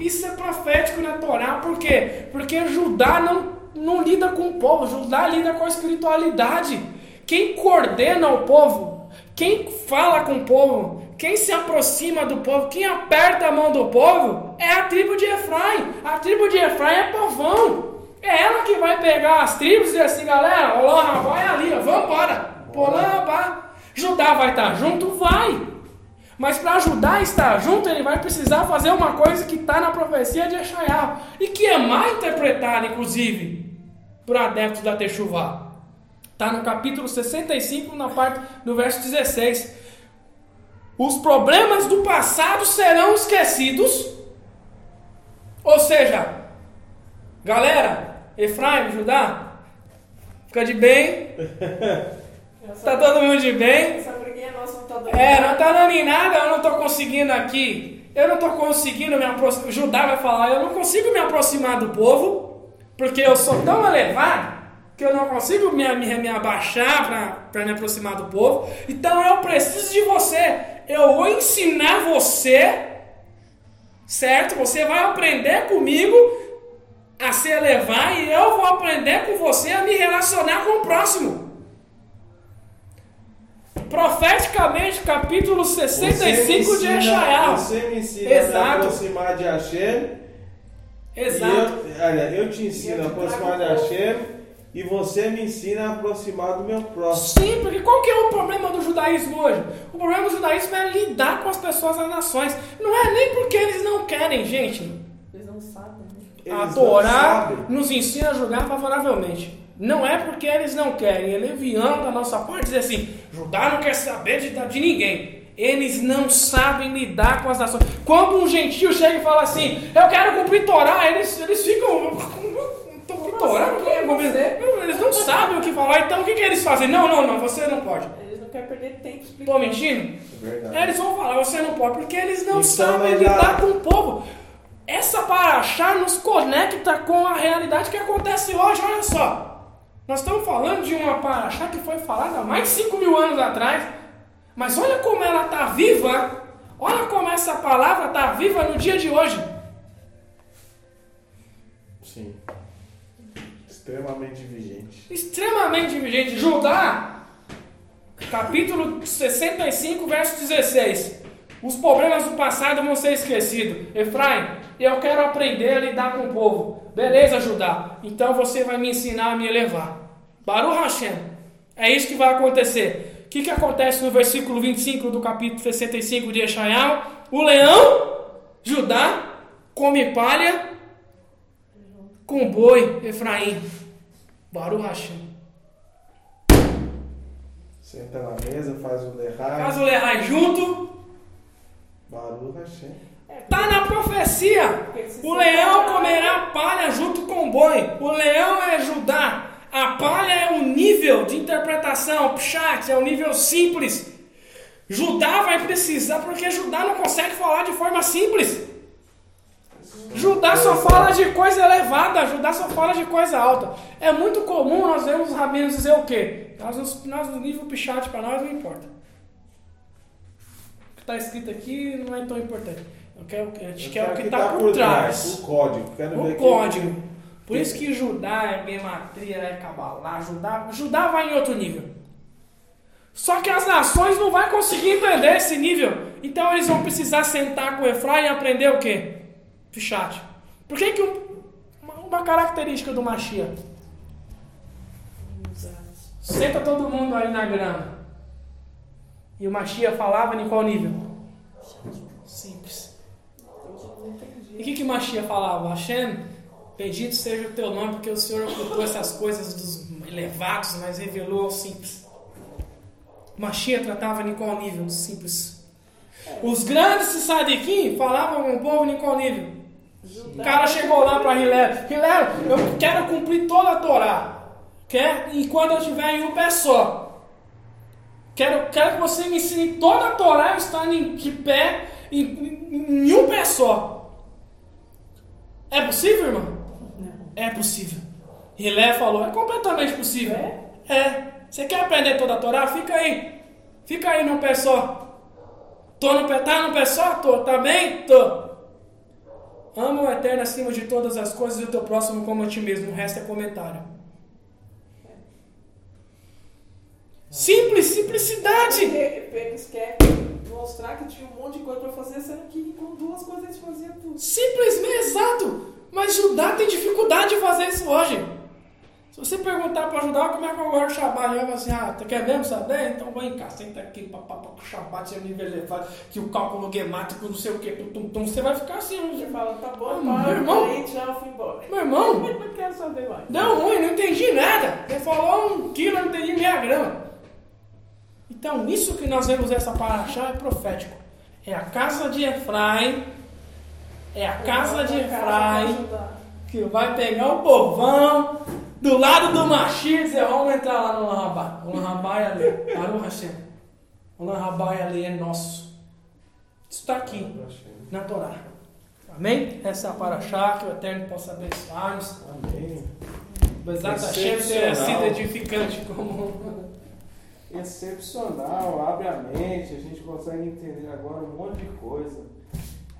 Isso é profético na Torá, por quê? Porque Judá não, não lida com o povo, Judá lida com a espiritualidade. Quem coordena o povo, quem fala com o povo, quem se aproxima do povo, quem aperta a mão do povo, é a tribo de Efraim. A tribo de Efraim é povão. É ela que vai pegar as tribos e assim, galera, Olá, vai ali, vamos embora. Judá vai estar junto? Vai. Mas para ajudar a estar junto, ele vai precisar fazer uma coisa que está na profecia de Eshaiah e que é mal interpretada, inclusive, por adeptos da Techuvá. Está no capítulo 65, na parte do verso 16. Os problemas do passado serão esquecidos. Ou seja, galera, Efraim, Judá, fica de bem, tá todo mundo de bem. Essa briguinha nossa não tá dando É, não tá dando em nada, eu não tô conseguindo aqui. Eu não tô conseguindo me aproximar. Judá vai falar, eu não consigo me aproximar do povo, porque eu sou tão elevado que eu não consigo me, me, me abaixar para me aproximar do povo. Então eu preciso de você. Eu vou ensinar você, certo? Você vai aprender comigo a se elevar e eu vou aprender com você a me relacionar com o próximo. Profeticamente, capítulo 65 me de ensina- Eshaiah. Você me ensina a me Exato. aproximar de Hashem. Exato. E eu, olha, eu te ensino a Eu te aproximar de Hashem e você me ensina a aproximar do meu próximo. Sim, porque qual que é o problema do judaísmo hoje? O problema do judaísmo é lidar com as pessoas das nações. Não é nem porque eles não querem, gente. Eles não sabem, né? Eles a não Torá sabem. nos ensina a julgar favoravelmente. Não é porque eles não querem, é leviando da nossa parte dizer assim: Judá não quer saber de, de ninguém. Eles não sabem lidar com as nações. Quando um gentio chega e fala assim: Eu quero cumprir Torá, eles, eles ficam. Cumprir Torá? assim? Você? Eles não sabem o que falar, então o que, que eles fazem? Não, não, não, você não pode. Eles não querem perder tempo Tô explicando. mentindo? É verdade. Eles vão falar, você não pode, porque eles não Então, sabem lidar com o povo. Essa paraxá nos conecta com a realidade que acontece hoje, olha só. Nós estamos falando de uma paraxá que foi falada há mais de 5 mil anos atrás, mas olha como ela está viva Olha como essa palavra está viva no dia de hoje. Sim. Extremamente vigente. Extremamente vigente. Judá, capítulo 65, verso 16. Os problemas do passado vão ser esquecidos. Efraim, eu quero aprender a lidar com o povo. Beleza, Judá. Então você vai me ensinar a me elevar. Baruch Hashem. É isso que vai acontecer. O que, que acontece no versículo 25 do capítulo 65 de Eshaiah? O leão, Judá, come palha com boi, Efraim. Baruch Hashem. Senta na mesa, faz o lerrai. Faz o Lehai junto. Baruch Hashem. Tá na profecia. O leão comerá palha junto com o boi. O leão é Judá. A palha é o nível de interpretação, pshat, é o nível simples. Judá vai precisar, porque Judá não consegue falar de forma simples. Judá só fala de coisa elevada, Judá só fala de coisa alta. É muito comum nós vemos os rabinos dizer o quê? Nós, nós no nível pichat para nós não importa. O que está escrito aqui não é tão importante. Eu quero, a gente Eu quer o que está por trás. O código. Quero O que- código. Por isso que Judá é gematria, é cabalá. Judá, Judá vai em outro nível. Só que as nações não vão conseguir entender esse nível. Então eles vão precisar sentar com o Efraim e aprender o quê? Fichat. Por que, que um- uma, uma característica do Machia? Senta todo mundo aí na grama. E o Machia falava em qual nível? Simples. E o que, que Machia falava? Hashem, bendito seja o teu nome, porque o Senhor ocultou essas coisas dos elevados, mas revelou aos simples. Machia tratava em qual nível? Dos simples. Os grandes Sadiquim falavam com o povo em qual nível? O cara chegou lá para Hilel. Hilel, eu quero cumprir toda a Torá. Quer? E quando eu estiver em um pé só. Quero, quero que você me ensine toda a Torá estando em de pé, em, em, em um pé só. É possível, irmão? É possível. Hilé falou, é completamente possível. É. Você quer aprender toda a Torá? Fica aí. Fica aí no pé só. Tô no pé, tá no pé só? Tô. Tá bem? Tô. Ama o Eterno acima de todas as coisas e o teu próximo como a ti mesmo. O resto é comentário. Simples, simplicidade. Mostrar que tinha um monte de coisa pra fazer, sendo que com duas coisas eles faziam tudo. Simplesmente, exato. Mas Judá tem dificuldade de fazer isso hoje. Se você perguntar para Judá como é que eu guardo o Shabbat, ele vai assim, ah, tu quer mesmo saber? Então vem cá, senta aqui, papapá, o Shabbat é nível elevado, que o cálculo gemático, não sei o que, tum, tum, você vai ficar assim. Você fala, tá bom, Ah, para, meu irmão. tchau, fui embora. Meu irmão, Não quero saber mais. Deu ruim, não entendi nada. Ele falou um quilo, eu não entendi meia grama. Então, isso que nós vemos essa paraxá é profético. É a casa de Efraim, é a casa de Efraim que vai pegar o povão do lado do Machia e dizer, vamos entrar lá no Lanrabá. O Lanrabá é ali. Baruch Hashem. O Lanrabá é ali, é nosso. Isso está aqui, na Torá. Amém? Essa é a paraxá, que o Eterno possa abençoar-nos. Amém. Bezat Hashem tenha sido edificante como. Excepcional, abre a mente, a gente consegue entender agora um monte de coisa.